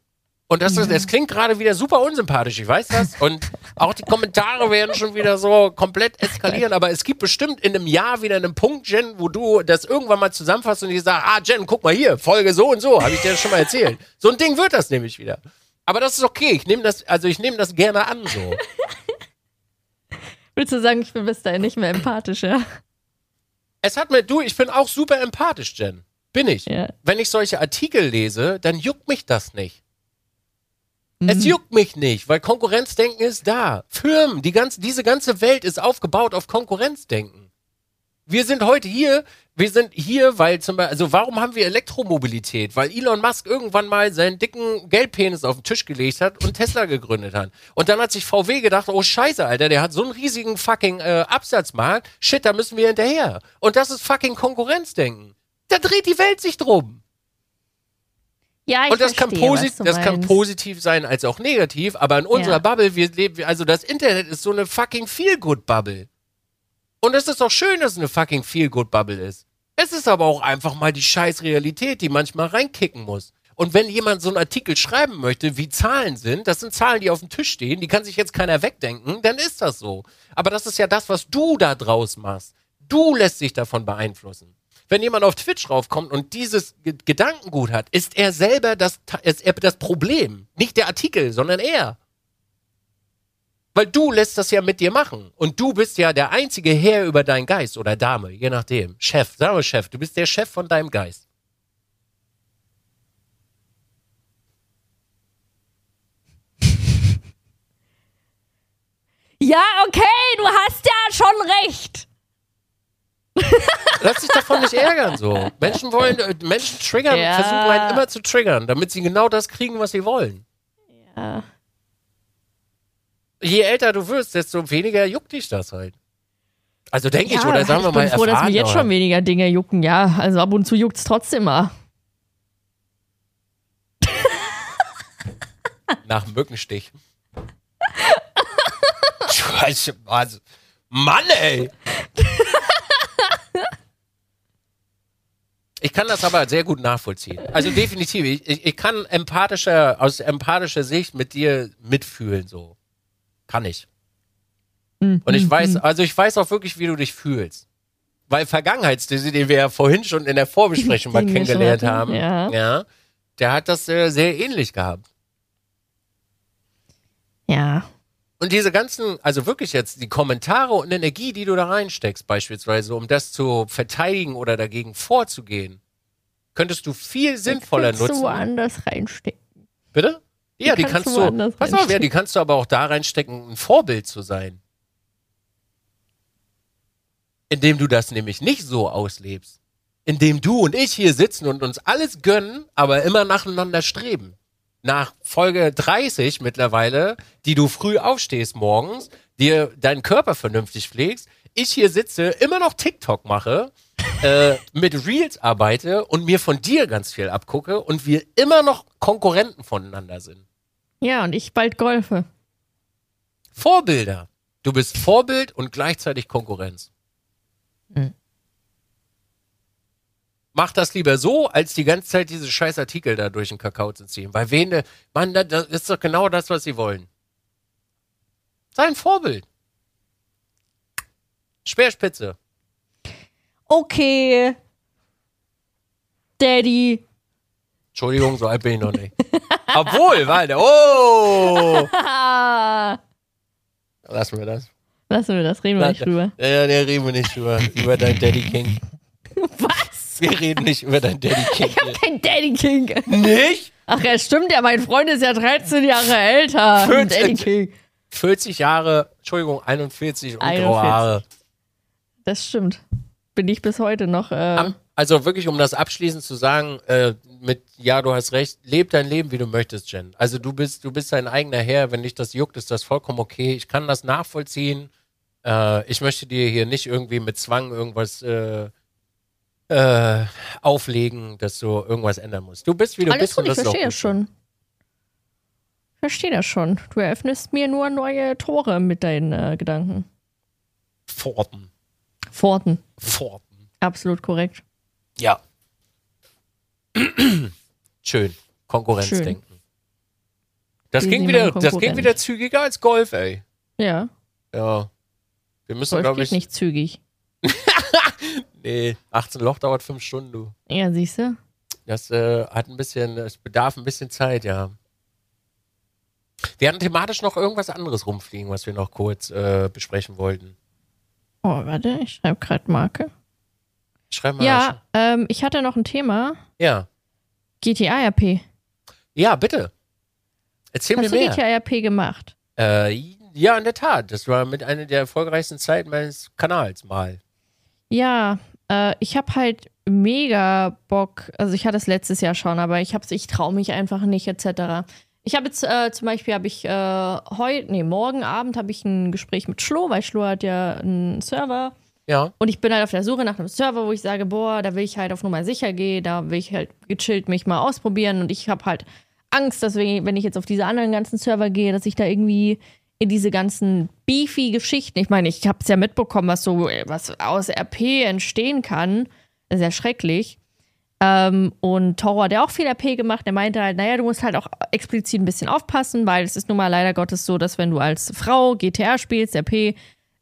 Speaker 1: Und das, ist, das klingt gerade wieder super unsympathisch, ich weiß das. Und auch die Kommentare werden schon wieder so komplett eskalieren. Aber es gibt bestimmt in einem Jahr wieder einen Punkt, Jen, wo du das irgendwann mal zusammenfasst und die sagst, ah, Jen, guck mal hier, Folge so und so, habe ich dir das schon mal erzählt. So ein Ding wird das nämlich wieder. Aber das ist okay. Ich nehme das, also ich nehme das gerne an so.
Speaker 2: Willst du sagen, ich bin bis dahin nicht mehr empathischer?
Speaker 1: Es hat mir, du, ich bin auch super empathisch, Jen. Bin ich. Ja. Wenn ich solche Artikel lese, dann juckt mich das nicht. Mhm. Es juckt mich nicht, weil Konkurrenzdenken ist da. Firmen, die ganze, diese ganze Welt ist aufgebaut auf Konkurrenzdenken. Wir sind heute hier, wir sind hier, weil zum Beispiel, also warum haben wir Elektromobilität? Weil Elon Musk irgendwann mal seinen dicken Geldpenis auf den Tisch gelegt hat und Tesla gegründet hat. Und dann hat sich VW gedacht, oh scheiße, Alter, der hat so einen riesigen fucking äh, Absatzmarkt, shit, da müssen wir hinterher. Und das ist fucking Konkurrenzdenken. Da dreht die Welt sich drum.
Speaker 2: Ja, ich
Speaker 1: und das,
Speaker 2: verstehe,
Speaker 1: kann, posit das kann positiv sein als auch negativ, aber in unserer ja. Bubble, wir leben, also das Internet ist so eine fucking Feel-Good-Bubble. Und es ist doch schön, dass es eine fucking Feel-Good-Bubble ist. Es ist aber auch einfach mal die scheiß Realität, die manchmal reinkicken muss. Und wenn jemand so einen Artikel schreiben möchte, wie Zahlen sind, das sind Zahlen, die auf dem Tisch stehen, die kann sich jetzt keiner wegdenken, dann ist das so. Aber das ist ja das, was du da draus machst. Du lässt dich davon beeinflussen wenn jemand auf Twitch raufkommt und dieses G Gedankengut hat, ist er selber das, ist er das Problem. Nicht der Artikel, sondern er. Weil du lässt das ja mit dir machen. Und du bist ja der einzige Herr über deinen Geist oder Dame, je nachdem. Chef, sag mal Chef, du bist der Chef von deinem Geist.
Speaker 2: Ja, okay, du hast ja schon recht.
Speaker 1: Lass dich davon nicht ärgern, so. Menschen wollen, äh, Menschen triggern, ja. versuchen halt immer zu triggern, damit sie genau das kriegen, was sie wollen.
Speaker 2: Ja.
Speaker 1: Je älter du wirst, desto weniger juckt dich das halt. Also denke ja, ich, oder sagen wir mal,
Speaker 2: ich bin froh, dass mir jetzt schon weniger Dinge jucken, ja. Also ab und zu juckt es trotzdem mal.
Speaker 1: Nach dem Mückenstich. Scheiße, also, Mann, ey! Ich kann das aber sehr gut nachvollziehen. Also definitiv. Ich, ich kann empathischer, aus empathischer Sicht mit dir mitfühlen, so. Kann ich. Und ich mhm, weiß, mhm. also ich weiß auch wirklich, wie du dich fühlst. Weil Vergangenheitsdizzy, den wir ja vorhin schon in der Vorbesprechung mal kennengelernt haben, ja. ja, der hat das äh, sehr ähnlich gehabt.
Speaker 2: Ja.
Speaker 1: Und diese ganzen, also wirklich jetzt die Kommentare und Energie, die du da reinsteckst, beispielsweise, um das zu verteidigen oder dagegen vorzugehen, könntest du viel sinnvoller nutzen. Kannst du
Speaker 2: woanders reinstecken.
Speaker 1: Bitte? Ja, die, die kannst, kannst, du. Pass auf, ja, die kannst du aber auch da reinstecken, ein Vorbild zu sein. Indem du das nämlich nicht so auslebst. Indem du und ich hier sitzen und uns alles gönnen, aber immer nacheinander streben nach Folge 30 mittlerweile, die du früh aufstehst morgens, dir deinen Körper vernünftig pflegst, ich hier sitze, immer noch TikTok mache äh, mit Reels arbeite und mir von dir ganz viel abgucke und wir immer noch Konkurrenten voneinander sind.
Speaker 2: Ja, und ich bald golfe.
Speaker 1: Vorbilder. Du bist Vorbild und gleichzeitig Konkurrenz.
Speaker 2: Mhm.
Speaker 1: Mach das lieber so, als die ganze Zeit diese scheiß Artikel da durch den Kakao zu ziehen. Weil wen, äh, Mann, das- ist doch genau das, was sie wollen. Sei ein Vorbild. Speerspitze.
Speaker 2: Okay. Daddy.
Speaker 1: Entschuldigung, so alt bin ich noch nicht. Obwohl, warte. Oh! Lassen wir das.
Speaker 2: Lassen wir das, reden wir nicht drüber.
Speaker 1: Ja, ja, reden wir nicht drüber. über dein Daddy King.
Speaker 2: Was?
Speaker 1: Wir reden nicht über dein Daddy King.
Speaker 2: Kein Daddy King.
Speaker 1: Nicht?
Speaker 2: Ach ja, stimmt ja, mein Freund ist ja 13 Jahre älter.
Speaker 1: 14.
Speaker 2: Daddy King.
Speaker 1: 40 Jahre, Entschuldigung, 41 und graue
Speaker 2: 41.
Speaker 1: Haare.
Speaker 2: Das stimmt. Bin ich bis heute noch. Äh,
Speaker 1: Also wirklich, um das abschließend zu sagen, äh, mit ja, du hast recht, leb dein Leben, wie du möchtest, Jen. Also du bist, du bist dein eigener Herr, wenn dich das juckt, ist das vollkommen okay. Ich kann das nachvollziehen. Äh, ich möchte dir hier nicht irgendwie mit Zwang irgendwas äh, äh, auflegen, dass du irgendwas ändern musst. Du bist, wie du
Speaker 2: alles
Speaker 1: bist
Speaker 2: gut, ich
Speaker 1: und das auch
Speaker 2: verstehe das schon. Ich verstehe das schon. Du eröffnest mir nur neue Tore mit deinen äh, Gedanken.
Speaker 1: Pforten.
Speaker 2: Pforten.
Speaker 1: Pforten.
Speaker 2: Absolut korrekt.
Speaker 1: Ja. Schön. Konkurrenzdenken. Das
Speaker 2: Wir
Speaker 1: ging, wieder, das ging wieder zügiger als Golf, ey.
Speaker 2: Ja,
Speaker 1: Ja. Wir müssen, glaube ich.
Speaker 2: nicht zügig.
Speaker 1: Nee, 18 Loch dauert 5 Stunden, du.
Speaker 2: Ja, siehst du?
Speaker 1: Das äh, hat ein bisschen, es bedarf ein bisschen Zeit, ja. Wir hatten thematisch noch irgendwas anderes rumfliegen, was wir noch kurz äh, besprechen wollten.
Speaker 2: Oh, warte, ich schreibe gerade Marke.
Speaker 1: Schreib mal.
Speaker 2: Ja, ähm, ich hatte noch ein Thema.
Speaker 1: Ja.
Speaker 2: GTA RP.
Speaker 1: Ja, bitte. Erzähl
Speaker 2: Hast
Speaker 1: mir
Speaker 2: du
Speaker 1: mehr.
Speaker 2: GTA RP gemacht?
Speaker 1: Äh, ja, in der Tat. Das war mit einer der erfolgreichsten Zeiten meines Kanals mal.
Speaker 2: Ja, äh, ich habe halt mega Bock. Also ich hatte es letztes Jahr schon, aber ich hab's, ich traue mich einfach nicht etc. Ich habe jetzt äh, zum Beispiel habe ich äh, heute, nee, morgen Abend habe ich ein Gespräch mit Schlo, weil Schlo hat ja einen Server.
Speaker 1: Ja.
Speaker 2: Und ich bin halt auf der Suche nach einem Server, wo ich sage, boah, da will ich halt auf Nummer sicher gehen, da will ich halt gechillt mich mal ausprobieren und ich habe halt Angst, dass wenn wenn ich jetzt auf diese anderen ganzen Server gehe, dass ich da irgendwie in diese ganzen beefy Geschichten, ich meine, ich habe es ja mitbekommen, was so was aus RP entstehen kann, das ist ja schrecklich. Ähm, und Toro hat ja auch viel RP gemacht. Der meinte halt, naja, du musst halt auch explizit ein bisschen aufpassen, weil es ist nun mal leider Gottes so, dass wenn du als Frau GTA spielst, RP,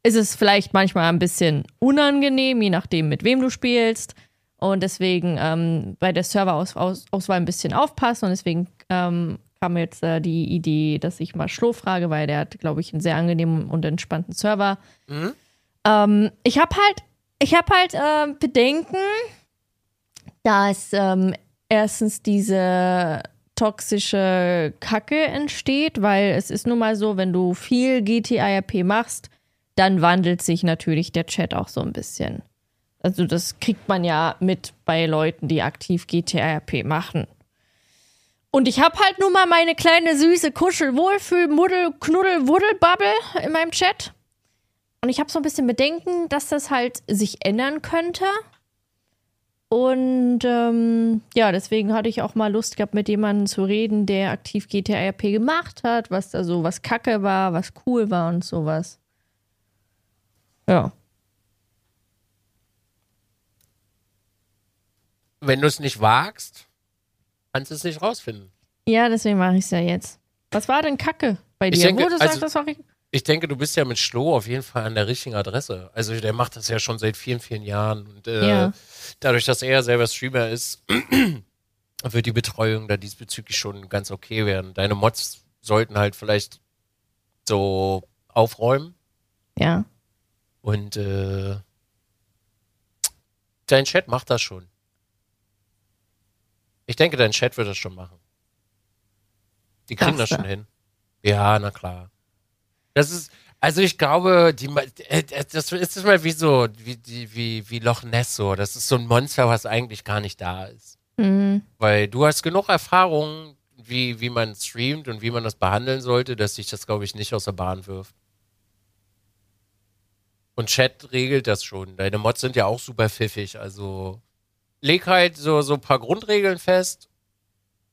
Speaker 2: ist es vielleicht manchmal ein bisschen unangenehm, je nachdem, mit wem du spielst. Und deswegen ähm, bei der Serverauswahl ein bisschen aufpassen. Und deswegen ähm, kam jetzt äh, die Idee, dass ich mal Schlo frage, weil der hat, glaube ich, einen sehr angenehmen und entspannten Server.
Speaker 1: Mhm.
Speaker 2: Ähm, ich habe halt, ich habe halt äh, Bedenken, dass ähm, erstens diese toxische Kacke entsteht, weil es ist nun mal so, wenn du viel GTA-RP machst, dann wandelt sich natürlich der Chat auch so ein bisschen. Also das kriegt man ja mit bei Leuten, die aktiv GTA-RP machen. Und ich habe halt nun mal meine kleine süße Kuschel Wohlfühl Muddel Knuddel Wuddelbubble in meinem Chat. Und ich habe so ein bisschen Bedenken, dass das halt sich ändern könnte. Und ähm, ja, deswegen hatte ich auch mal Lust gehabt, mit jemandem zu reden, der aktiv GTA RP gemacht hat, was da so was Kacke war, was cool war und sowas. Ja.
Speaker 1: Wenn du es nicht wagst, kannst es nicht rausfinden.
Speaker 2: Ja, deswegen mache ich es ja jetzt. Was war denn Kacke bei
Speaker 1: Ich
Speaker 2: dir?
Speaker 1: denke,
Speaker 2: Wo du
Speaker 1: also-
Speaker 2: sagst, das war richtig.
Speaker 1: Ich denke, du bist ja mit Schlo auf jeden Fall an der richtigen Adresse. Also der macht das ja schon seit vielen, vielen Jahren. Und äh,
Speaker 2: Ja.
Speaker 1: dadurch, dass er selber Streamer ist, wird die Betreuung da diesbezüglich schon ganz okay werden. Deine Mods sollten halt vielleicht so aufräumen
Speaker 2: Ja.
Speaker 1: und äh, dein Chat macht das schon. Ich denke, dein Chat wird das schon machen. Die kriegen das
Speaker 2: du?
Speaker 1: schon hin. Ja, na klar. Das ist, also ich glaube, die, äh, äh, das ist mal wie so, wie, die- wie, wie Loch Ness so. Das ist so ein Monster, was eigentlich gar nicht da ist.
Speaker 2: Mhm.
Speaker 1: Weil du hast genug Erfahrung, wie, wie man streamt und wie man das behandeln sollte, dass sich das, glaube ich, nicht aus der Bahn wirft. Und Chat regelt das schon. Deine Mods sind ja auch super pfiffig. Also leg halt so, so ein paar Grundregeln fest.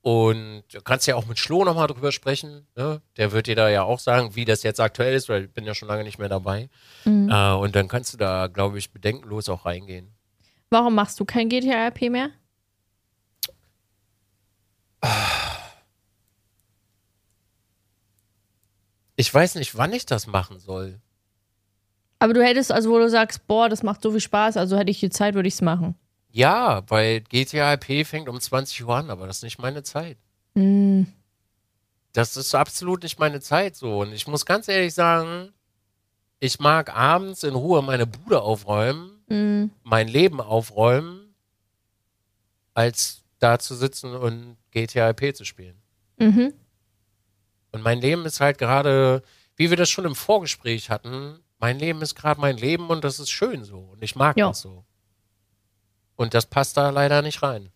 Speaker 1: Und du kannst ja auch mit Schlo nochmal drüber sprechen. Ne? Der wird dir da ja auch sagen, wie das jetzt aktuell ist, weil ich bin ja schon lange nicht mehr dabei.
Speaker 2: Mhm.
Speaker 1: Äh, und dann kannst du da, glaube ich, bedenkenlos auch reingehen.
Speaker 2: Warum machst du kein GTA RP mehr?
Speaker 1: Ich weiß nicht, wann ich das machen soll.
Speaker 2: Aber du hättest, also wo du sagst, boah, das macht so viel Spaß, also hätte ich die Zeit, würde ich es machen.
Speaker 1: Ja, weil GTA IP fängt um 20 Uhr an, aber das ist nicht meine Zeit.
Speaker 2: Mhm.
Speaker 1: Das ist absolut nicht meine Zeit so. Und ich muss ganz ehrlich sagen, ich mag abends in Ruhe meine Bude aufräumen,
Speaker 2: Mhm.
Speaker 1: mein Leben aufräumen, als da zu sitzen und GTA IP zu spielen.
Speaker 2: Mhm.
Speaker 1: Und mein Leben ist halt gerade, wie wir das schon im Vorgespräch hatten, mein Leben ist gerade mein Leben und das ist schön so. Und ich mag
Speaker 2: Ja.
Speaker 1: das so. Und das passt da leider nicht rein.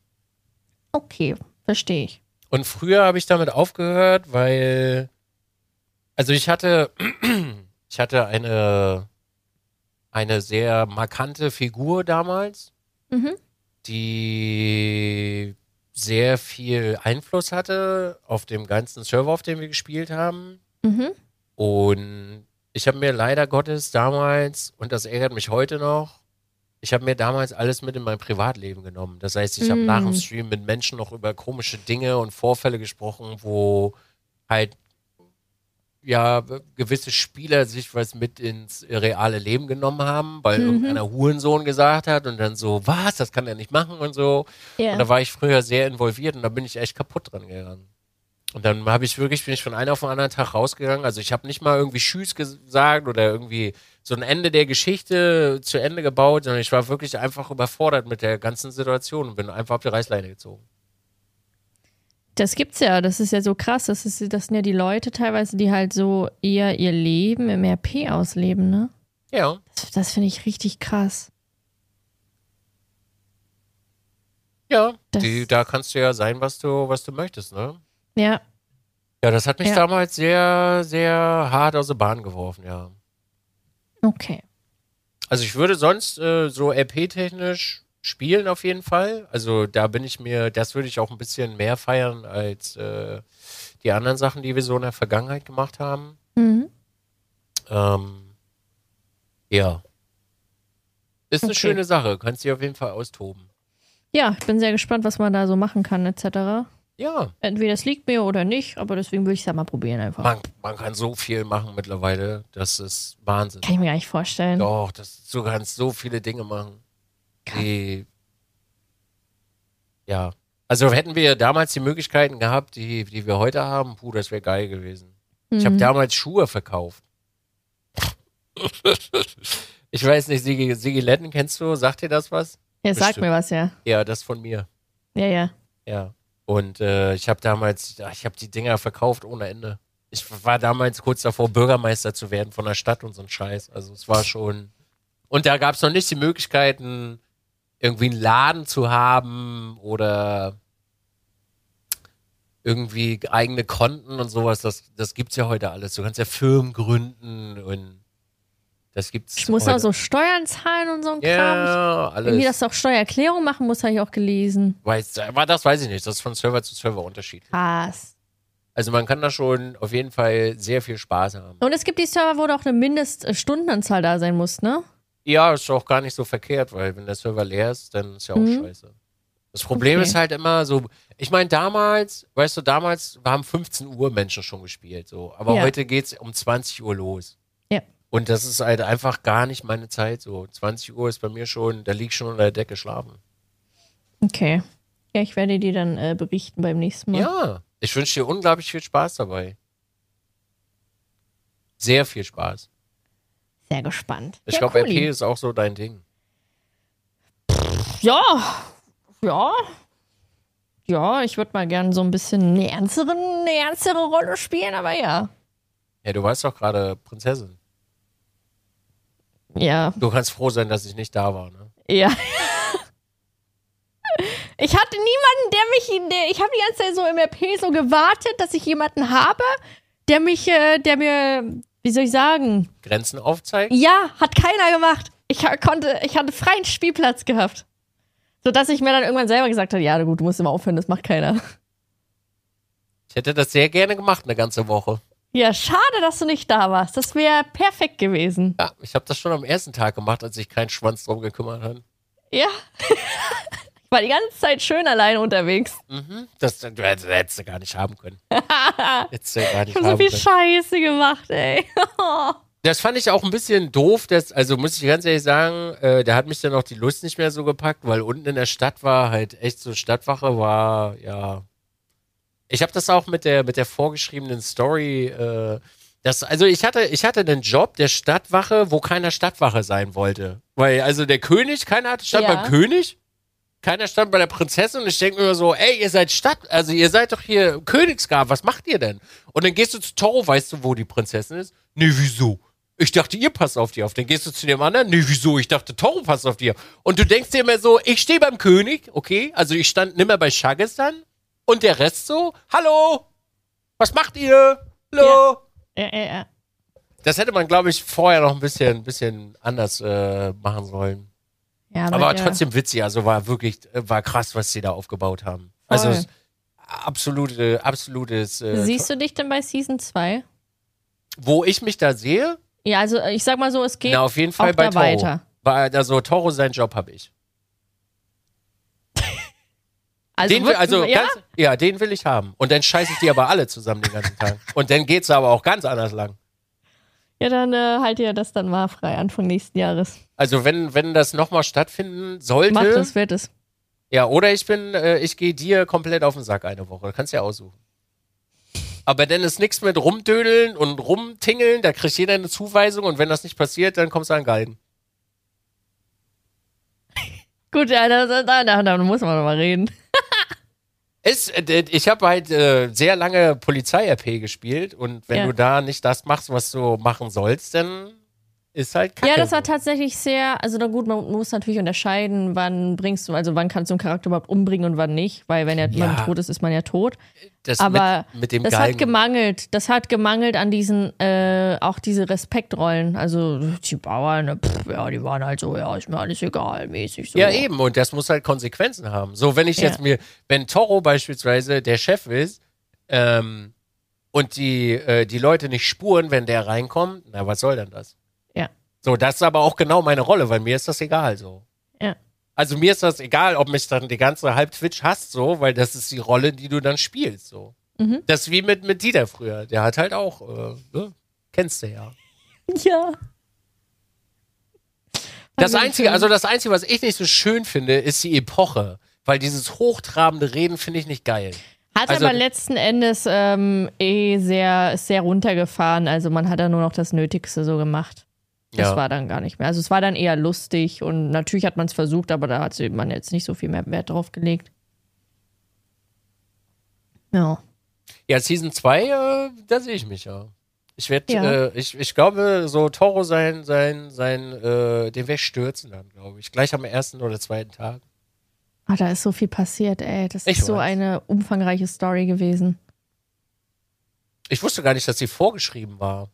Speaker 2: Okay, verstehe ich.
Speaker 1: Und früher habe ich damit aufgehört, weil, also ich hatte, ich hatte eine, eine sehr markante Figur damals,
Speaker 2: Mhm.
Speaker 1: die sehr viel Einfluss hatte auf dem ganzen Server, auf dem wir gespielt haben.
Speaker 2: Mhm.
Speaker 1: Und ich habe mir leider Gottes damals, und das ärgert mich heute noch, ich habe mir damals alles mit in mein Privatleben genommen. Das heißt, ich habe
Speaker 2: Mm.
Speaker 1: nach dem Stream mit Menschen noch über komische Dinge und Vorfälle gesprochen, wo halt ja gewisse Spieler sich was mit ins reale Leben genommen haben, weil
Speaker 2: Mhm.
Speaker 1: irgendeiner Hurensohn gesagt hat und dann so, was, das kann er nicht machen und so.
Speaker 2: Ja.
Speaker 1: Und da war ich früher sehr involviert und da bin ich echt kaputt dran gegangen. Und dann habe ich wirklich, bin ich von einem auf den anderen Tag rausgegangen. Also ich habe nicht mal irgendwie Tschüss gesagt oder irgendwie so ein Ende der Geschichte zu Ende gebaut, sondern ich war wirklich einfach überfordert mit der ganzen Situation und bin einfach auf die Reißleine gezogen.
Speaker 2: Das gibt's ja, das ist ja so krass. Das, ist, das sind ja die Leute teilweise, die halt so eher ihr Leben im RP ausleben, ne?
Speaker 1: Ja,
Speaker 2: Das, das finde ich richtig krass.
Speaker 1: ja. Die, da kannst du ja sein, was du, was du möchtest, ne?
Speaker 2: Ja,
Speaker 1: Ja, das hat mich
Speaker 2: Ja.
Speaker 1: damals sehr, sehr hart aus der Bahn geworfen, ja.
Speaker 2: Okay.
Speaker 1: Also ich würde sonst äh, so RP-technisch spielen auf jeden Fall. Also da bin ich mir, das würde ich auch ein bisschen mehr feiern als äh, die anderen Sachen, die wir so in der Vergangenheit gemacht haben.
Speaker 2: Mhm.
Speaker 1: Ähm, ja. Ist eine
Speaker 2: Okay.
Speaker 1: schöne Sache, kannst dich auf jeden Fall austoben.
Speaker 2: Ja, ich bin sehr gespannt, was man da so machen kann, etc.
Speaker 1: Ja,
Speaker 2: Entweder es liegt mir oder nicht, aber deswegen will ich es ja mal probieren einfach.
Speaker 1: man, man kann so viel machen mittlerweile. Das ist Wahnsinn.
Speaker 2: Kann ich mir gar nicht vorstellen.
Speaker 1: Doch, das, du kannst so viele Dinge machen. Die, ja. Also hätten wir damals die Möglichkeiten gehabt, die, die wir heute haben, puh, das wäre geil gewesen. Ich habe
Speaker 2: Mhm.
Speaker 1: damals Schuhe verkauft. ich weiß nicht, Sigi, Sigi Letten kennst du? Sagt dir das was?
Speaker 2: Ja, sag mir was, ja.
Speaker 1: Ja, das von mir.
Speaker 2: Ja, ja.
Speaker 1: Ja. Und äh, ich habe damals, ich habe die Dinger verkauft ohne Ende. Ich war damals kurz davor, Bürgermeister zu werden von der Stadt und so ein Scheiß. Also es war schon. Und da gab es noch nicht die Möglichkeiten, irgendwie einen Laden zu haben oder irgendwie eigene Konten und sowas. Das, das gibt's ja heute alles. Du kannst ja Firmen gründen und das gibt's.
Speaker 2: Ich muss
Speaker 1: heute.
Speaker 2: auch so Steuern zahlen und so ein Kram.
Speaker 1: Ja,
Speaker 2: Irgendwie,
Speaker 1: alles.
Speaker 2: dass du auch Steuererklärung machen musst, habe ich auch gelesen.
Speaker 1: Weiß, aber das weiß ich nicht. Das ist von Server zu Server unterschiedlich.
Speaker 2: Krass.
Speaker 1: Also man kann da schon auf jeden Fall sehr viel Spaß haben.
Speaker 2: Und es gibt die Server, wo doch eine Mindeststundenanzahl da sein muss, ne?
Speaker 1: Ja, ist auch gar nicht so verkehrt, weil wenn der Server leer ist, dann ist ja auch
Speaker 2: Mhm.
Speaker 1: scheiße. Das Problem
Speaker 2: Okay.
Speaker 1: ist halt immer so, ich meine damals, weißt du, damals haben 15 Uhr Menschen schon gespielt, so. Aber
Speaker 2: Ja.
Speaker 1: heute geht's um 20 Uhr los. Und das ist halt einfach gar nicht meine Zeit, so. 20 Uhr ist bei mir schon, da lieg ich schon unter der Decke schlafen.
Speaker 2: Okay. Ja, ich werde dir dann äh, berichten beim nächsten Mal.
Speaker 1: Ja, ich wünsche dir unglaublich viel Spaß dabei. Sehr viel Spaß.
Speaker 2: Sehr gespannt.
Speaker 1: Ich
Speaker 2: ja,
Speaker 1: glaube. RP ist auch so dein Ding.
Speaker 2: Ja, ja. Ja, ich würde mal gerne so ein bisschen eine ernstere, eine ernstere Rolle spielen, aber ja.
Speaker 1: Ja, du warst doch gerade Prinzessin.
Speaker 2: Ja,
Speaker 1: Du kannst froh sein, dass ich nicht da war, ne?
Speaker 2: ja. Ich hatte niemanden, der mich, der, ich habe die ganze Zeit so im RP so gewartet, dass ich jemanden habe, der mich, äh, der mir, wie soll ich sagen?
Speaker 1: Grenzen aufzeigen?
Speaker 2: Ja, hat keiner gemacht. Ich konnte, ich hatte freien Spielplatz gehabt. Sodass ich mir dann irgendwann selber gesagt habe, ja, gut, du musst immer aufhören, das macht keiner.
Speaker 1: Ich hätte das sehr gerne gemacht, eine ganze Woche.
Speaker 2: Ja, schade, dass du nicht da warst. Das wäre perfekt gewesen.
Speaker 1: Ja, ich habe das schon am ersten Tag gemacht, als sich kein Schwanz drum gekümmert hat.
Speaker 2: Ja. ich war die ganze Zeit schön alleine unterwegs.
Speaker 1: Mhm. Das, das hättest du gar nicht haben können. hättest du gar nicht
Speaker 2: Ich habe so viel
Speaker 1: können.
Speaker 2: Scheiße gemacht, ey.
Speaker 1: Das fand ich auch ein bisschen doof. Das, also muss ich ganz ehrlich sagen, äh, da hat mich dann auch die Lust nicht mehr so gepackt, weil unten in der Stadt war halt echt so Stadtwache war, ja. Ich habe das auch mit der mit der vorgeschriebenen Story. Äh, das, also ich hatte ich hatte einen Job der Stadtwache, wo keiner Stadtwache sein wollte, weil also der König, keiner hatte stand
Speaker 2: Ja.
Speaker 1: beim König. Keiner stand bei der Prinzessin und ich denke mir immer so, ey, ihr seid Stadt, also ihr seid doch hier Königsgar, was macht ihr denn? Und dann gehst du zu Toro, weißt du, wo die Prinzessin ist? Nee, wieso? Ich dachte, ihr passt auf die auf. Dann gehst du zu dem anderen, nee, wieso? Ich dachte, Toro passt auf die auf. Und du denkst dir immer so, ich stehe beim König, okay? Also ich stand nimmer bei Shagistan und der Rest so, hallo, was macht ihr? Hallo?
Speaker 2: Ja, ja, ja.
Speaker 1: Das hätte man, glaube ich, vorher noch ein bisschen, bisschen anders äh, machen sollen.
Speaker 2: ja
Speaker 1: Aber
Speaker 2: ja.
Speaker 1: trotzdem witzig, also war wirklich, äh, war krass, was sie da aufgebaut haben. Also
Speaker 2: Voll.
Speaker 1: es- absolute, absolutes. Äh,
Speaker 2: Siehst du dich denn bei Season 2?
Speaker 1: wo ich mich da sehe,
Speaker 2: Ja, also ich sag mal so, es geht
Speaker 1: na auf jeden Fall bei Toro.
Speaker 2: weiter.
Speaker 1: Bei, also Toro, seinen Job habe ich.
Speaker 2: Also,
Speaker 1: den will, also
Speaker 2: ja?
Speaker 1: ganz, ja, den will ich haben. Und dann scheiße ich die aber alle zusammen den ganzen Tag. Und dann geht's aber auch ganz anders lang.
Speaker 2: ja, dann äh, halt ihr das dann mal frei Anfang nächsten Jahres.
Speaker 1: Also wenn, wenn das nochmal stattfinden sollte,
Speaker 2: Macht es, wird es.
Speaker 1: ja, oder ich bin, äh, ich gehe dir komplett auf den Sack eine Woche. Kannst ja aussuchen. Aber dann ist nichts mit rumdödeln und rumtingeln, da kriegt jeder eine Zuweisung und wenn das nicht passiert, dann kommst du an Galgen.
Speaker 2: Gut, ja, da, da, da, da, da muss man mal reden.
Speaker 1: Ist, äh, ich habe halt äh, sehr lange Polizei-RP gespielt und wenn
Speaker 2: Ja.
Speaker 1: du da nicht das machst, was du machen sollst, dann ist halt kacke.
Speaker 2: Ja, das war tatsächlich sehr, also na gut, man muss natürlich unterscheiden, wann bringst du, also wann kannst du einen Charakter überhaupt umbringen und wann nicht, weil wenn er
Speaker 1: Ja.
Speaker 2: man tot ist, ist man ja tot.
Speaker 1: das
Speaker 2: Aber
Speaker 1: mit, mit dem
Speaker 2: das
Speaker 1: Galgen.
Speaker 2: hat gemangelt, das hat gemangelt an diesen, äh, auch diese Respektrollen. Also die Bauern, ne, pff, ja, die waren halt so, ja, ist mir alles egal, mäßig so.
Speaker 1: Ja, eben, und das muss halt Konsequenzen haben. So, wenn ich
Speaker 2: Ja.
Speaker 1: jetzt mir, wenn Toro beispielsweise der Chef ist, ähm, und die, äh, die Leute nicht spuren, wenn der reinkommt, na, was soll denn das? So, das ist aber auch genau meine Rolle, weil mir ist das egal so.
Speaker 2: Ja.
Speaker 1: Also mir ist das egal, ob mich dann die ganze halb Twitch hasst, so, weil das ist die Rolle, die du dann spielst, so.
Speaker 2: Mhm.
Speaker 1: Das ist wie mit, mit Dieter früher. Der hat halt auch, äh, ne? kennst du ja.
Speaker 2: Ja.
Speaker 1: Das
Speaker 2: Also,
Speaker 1: Einzige, also das Einzige, was ich nicht so schön finde, ist die Epoche. Weil dieses hochtrabende Reden finde ich nicht geil.
Speaker 2: Hat
Speaker 1: Also-
Speaker 2: aber letzten Endes ähm, eh sehr, sehr runtergefahren. Also man hat da nur noch das Nötigste so gemacht. Das
Speaker 1: Ja.
Speaker 2: war dann gar nicht mehr. Also es war dann eher lustig und natürlich hat man es versucht, aber da hat man jetzt nicht so viel mehr Wert drauf gelegt. Ja.
Speaker 1: Ja, Season 2, äh, da sehe ich mich ja. Ich werde,
Speaker 2: Ja.
Speaker 1: äh, ich, ich glaube, so Toro sein, sein, sein, äh, den werde ich stürzen dann, glaube ich. Gleich am ersten oder zweiten Tag.
Speaker 2: Ah, da ist so viel passiert, ey. Das
Speaker 1: Ich
Speaker 2: ist so
Speaker 1: weiß.
Speaker 2: eine umfangreiche Story gewesen.
Speaker 1: Ich wusste gar nicht, dass sie vorgeschrieben war.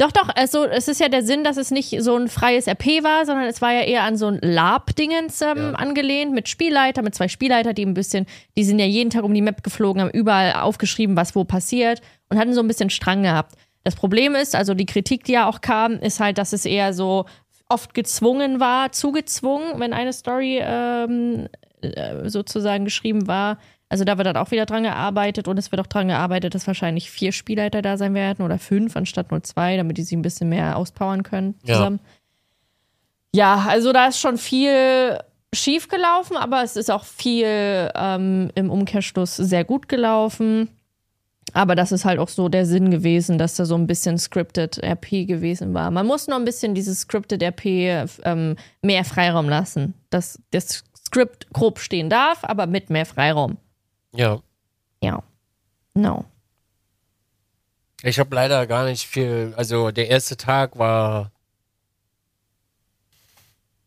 Speaker 2: Doch, doch, also es ist ja der Sinn, dass es nicht so ein freies RP war, sondern es war ja eher an so ein Lab-Dingens ähm,
Speaker 1: Ja.
Speaker 2: angelehnt, mit Spielleiter, mit zwei Spielleiter, die ein bisschen, die sind ja jeden Tag um die Map geflogen, haben überall aufgeschrieben, was wo passiert und hatten so ein bisschen Strang gehabt. Das Problem ist, also die Kritik, die ja auch kam, ist halt, dass es eher so oft gezwungen war, zugezwungen, wenn eine Story ähm, äh, sozusagen geschrieben war. Also da wird dann auch wieder dran gearbeitet und es wird auch dran gearbeitet, dass wahrscheinlich vier Spielleiter da sein werden oder fünf anstatt nur zwei, damit die sich ein bisschen mehr auspowern können
Speaker 1: Ja.
Speaker 2: zusammen. Ja, also da ist schon viel schief gelaufen, aber es ist auch viel ähm, im Umkehrschluss sehr gut gelaufen. Aber das ist halt auch so der Sinn gewesen, dass da so ein bisschen scripted RP gewesen war. Man muss noch ein bisschen dieses scripted RP ähm, mehr Freiraum lassen. Dass das Skript grob stehen darf, aber mit mehr Freiraum.
Speaker 1: Ja.
Speaker 2: Ja. No.
Speaker 1: Ich habe leider gar nicht viel, also der erste Tag war,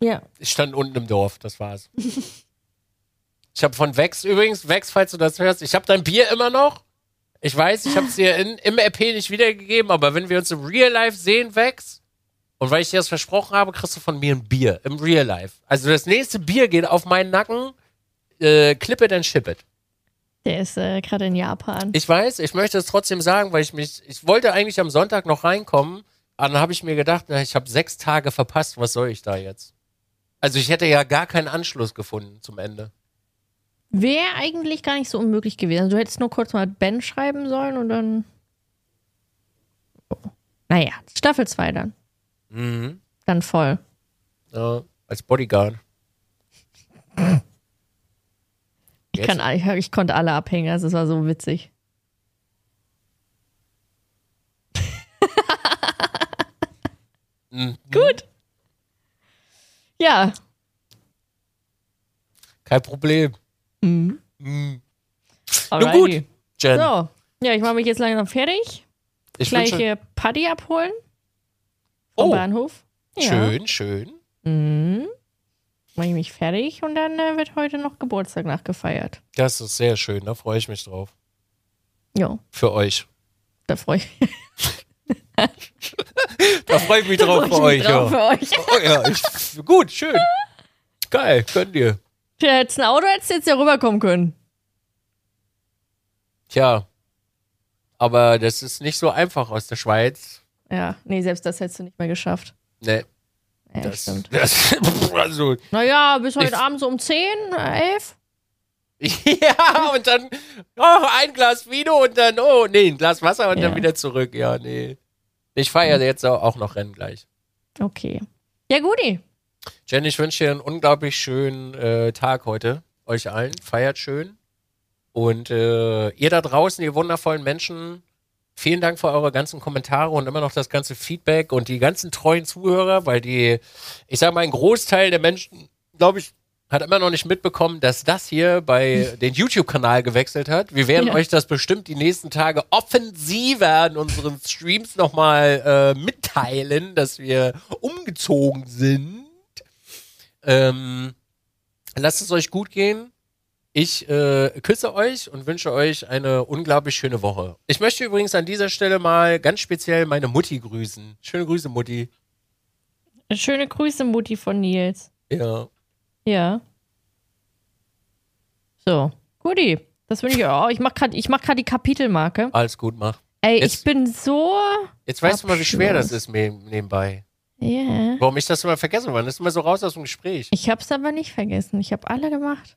Speaker 2: Ja.
Speaker 1: ich stand unten im Dorf, das war's. ich habe von Vex übrigens, Vex, falls du das hörst, ich habe dein Bier immer noch. Ich weiß, ich habe es dir in, im RP nicht wiedergegeben, aber wenn wir uns im Real Life sehen, Wex, und weil ich dir das versprochen habe, kriegst du von mir ein Bier im Real Life. Also das nächste Bier geht auf meinen Nacken, äh, clip it and ship it.
Speaker 2: Der ist äh, gerade in Japan.
Speaker 1: Ich weiß, ich möchte es trotzdem sagen, weil ich mich, ich wollte eigentlich am Sonntag noch reinkommen, aber dann habe ich mir gedacht, na, ich habe sechs Tage verpasst, was soll ich da jetzt? Also ich hätte ja gar keinen Anschluss gefunden zum Ende.
Speaker 2: Wäre eigentlich gar nicht so unmöglich gewesen. Also, du hättest nur kurz mal Ben schreiben sollen und dann. Oh. Naja, Staffel 2 dann.
Speaker 1: Mhm.
Speaker 2: Dann voll.
Speaker 1: Ja, als Bodyguard.
Speaker 2: Ich, kann, ich, ich konnte alle abhängen, also es war so witzig.
Speaker 1: Mhm.
Speaker 2: Gut. Ja.
Speaker 1: Kein Problem.
Speaker 2: Mhm.
Speaker 1: Mhm.
Speaker 2: Alrighty.
Speaker 1: gut, Jen.
Speaker 2: So. Ja, ich mache mich jetzt langsam fertig.
Speaker 1: ich
Speaker 2: Gleich
Speaker 1: wünsche,
Speaker 2: hier Paddy abholen. Vom
Speaker 1: Oh.
Speaker 2: Bahnhof. Ja.
Speaker 1: schön, schön.
Speaker 2: Mhm. Mache ich mich fertig und dann äh, wird heute noch Geburtstag nachgefeiert.
Speaker 1: Das ist sehr schön, da freue ich mich drauf.
Speaker 2: Ja,
Speaker 1: Für euch.
Speaker 2: da freue ich mich
Speaker 1: Da freue ich mich drauf für
Speaker 2: freu
Speaker 1: euch.
Speaker 2: ich mich drauf
Speaker 1: Ja.
Speaker 2: für euch.
Speaker 1: Oh, ja, ich, gut, schön. Geil, könnt ihr.
Speaker 2: Tja, hättest ein Auto, hättest du jetzt ja rüberkommen können.
Speaker 1: Tja. Aber das ist nicht so einfach aus der Schweiz.
Speaker 2: Ja, nee, selbst das hättest du nicht mehr geschafft.
Speaker 1: Nee,
Speaker 2: Ja,
Speaker 1: das,
Speaker 2: stimmt.
Speaker 1: das also,
Speaker 2: Naja, bis heute
Speaker 1: Ich-
Speaker 2: Abend so um 10, äh, 11.
Speaker 1: Ja, und dann oh, ein Glas Vino und dann, oh, nee, ein Glas Wasser und
Speaker 2: Ja.
Speaker 1: dann wieder zurück. Ja, nee. Ich feiere jetzt auch auch noch Rennen gleich.
Speaker 2: Okay. Ja, guti.
Speaker 1: Jen, ich wünsche dir einen unglaublich schönen äh, Tag heute. Euch allen. Feiert schön. Und äh, ihr da draußen, ihr wundervollen Menschen, vielen Dank für eure ganzen Kommentare und immer noch das ganze Feedback und die ganzen treuen Zuhörer, weil die, ich sag mal, ein Großteil der Menschen, glaube ich, hat immer noch nicht mitbekommen, dass das hier bei den YouTube-Kanal gewechselt hat. Wir werden
Speaker 2: Ja.
Speaker 1: euch das bestimmt die nächsten Tage offensiver in unseren Streams nochmal äh, mitteilen, dass wir umgezogen sind. Ähm, lasst es euch gut gehen. Ich äh, küsse euch und wünsche euch eine unglaublich schöne Woche. Ich möchte übrigens an dieser Stelle mal ganz speziell meine Mutti grüßen. Schöne Grüße, Mutti.
Speaker 2: Schöne Grüße, Mutti von Nils.
Speaker 1: Ja.
Speaker 2: Ja. So, guti. Das wünsche ich auch. Ich mache gerade mach grad die Kapitelmarke.
Speaker 1: Alles gut, mach.
Speaker 2: Ey,
Speaker 1: Jetzt-
Speaker 2: ich bin so.
Speaker 1: Jetzt weißt du mal, wie schwer das ist mir nebenbei.
Speaker 2: Ja.
Speaker 1: Warum ich das immer vergessen war. Das ist immer so raus aus dem Gespräch.
Speaker 2: Ich hab's aber nicht vergessen. Ich habe alle gemacht.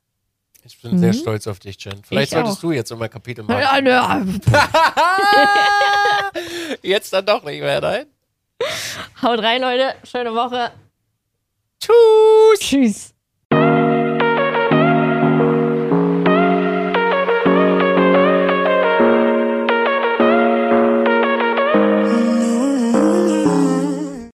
Speaker 1: Ich bin sehr
Speaker 2: Mhm.
Speaker 1: stolz auf dich, Jen. Vielleicht
Speaker 2: Ich
Speaker 1: solltest
Speaker 2: auch.
Speaker 1: du jetzt immer Kapitel machen.
Speaker 2: Ja, ne,
Speaker 1: jetzt dann doch nicht mehr, nein?
Speaker 2: haut rein, Leute. Schöne Woche.
Speaker 1: Tschüss.
Speaker 2: Tschüss.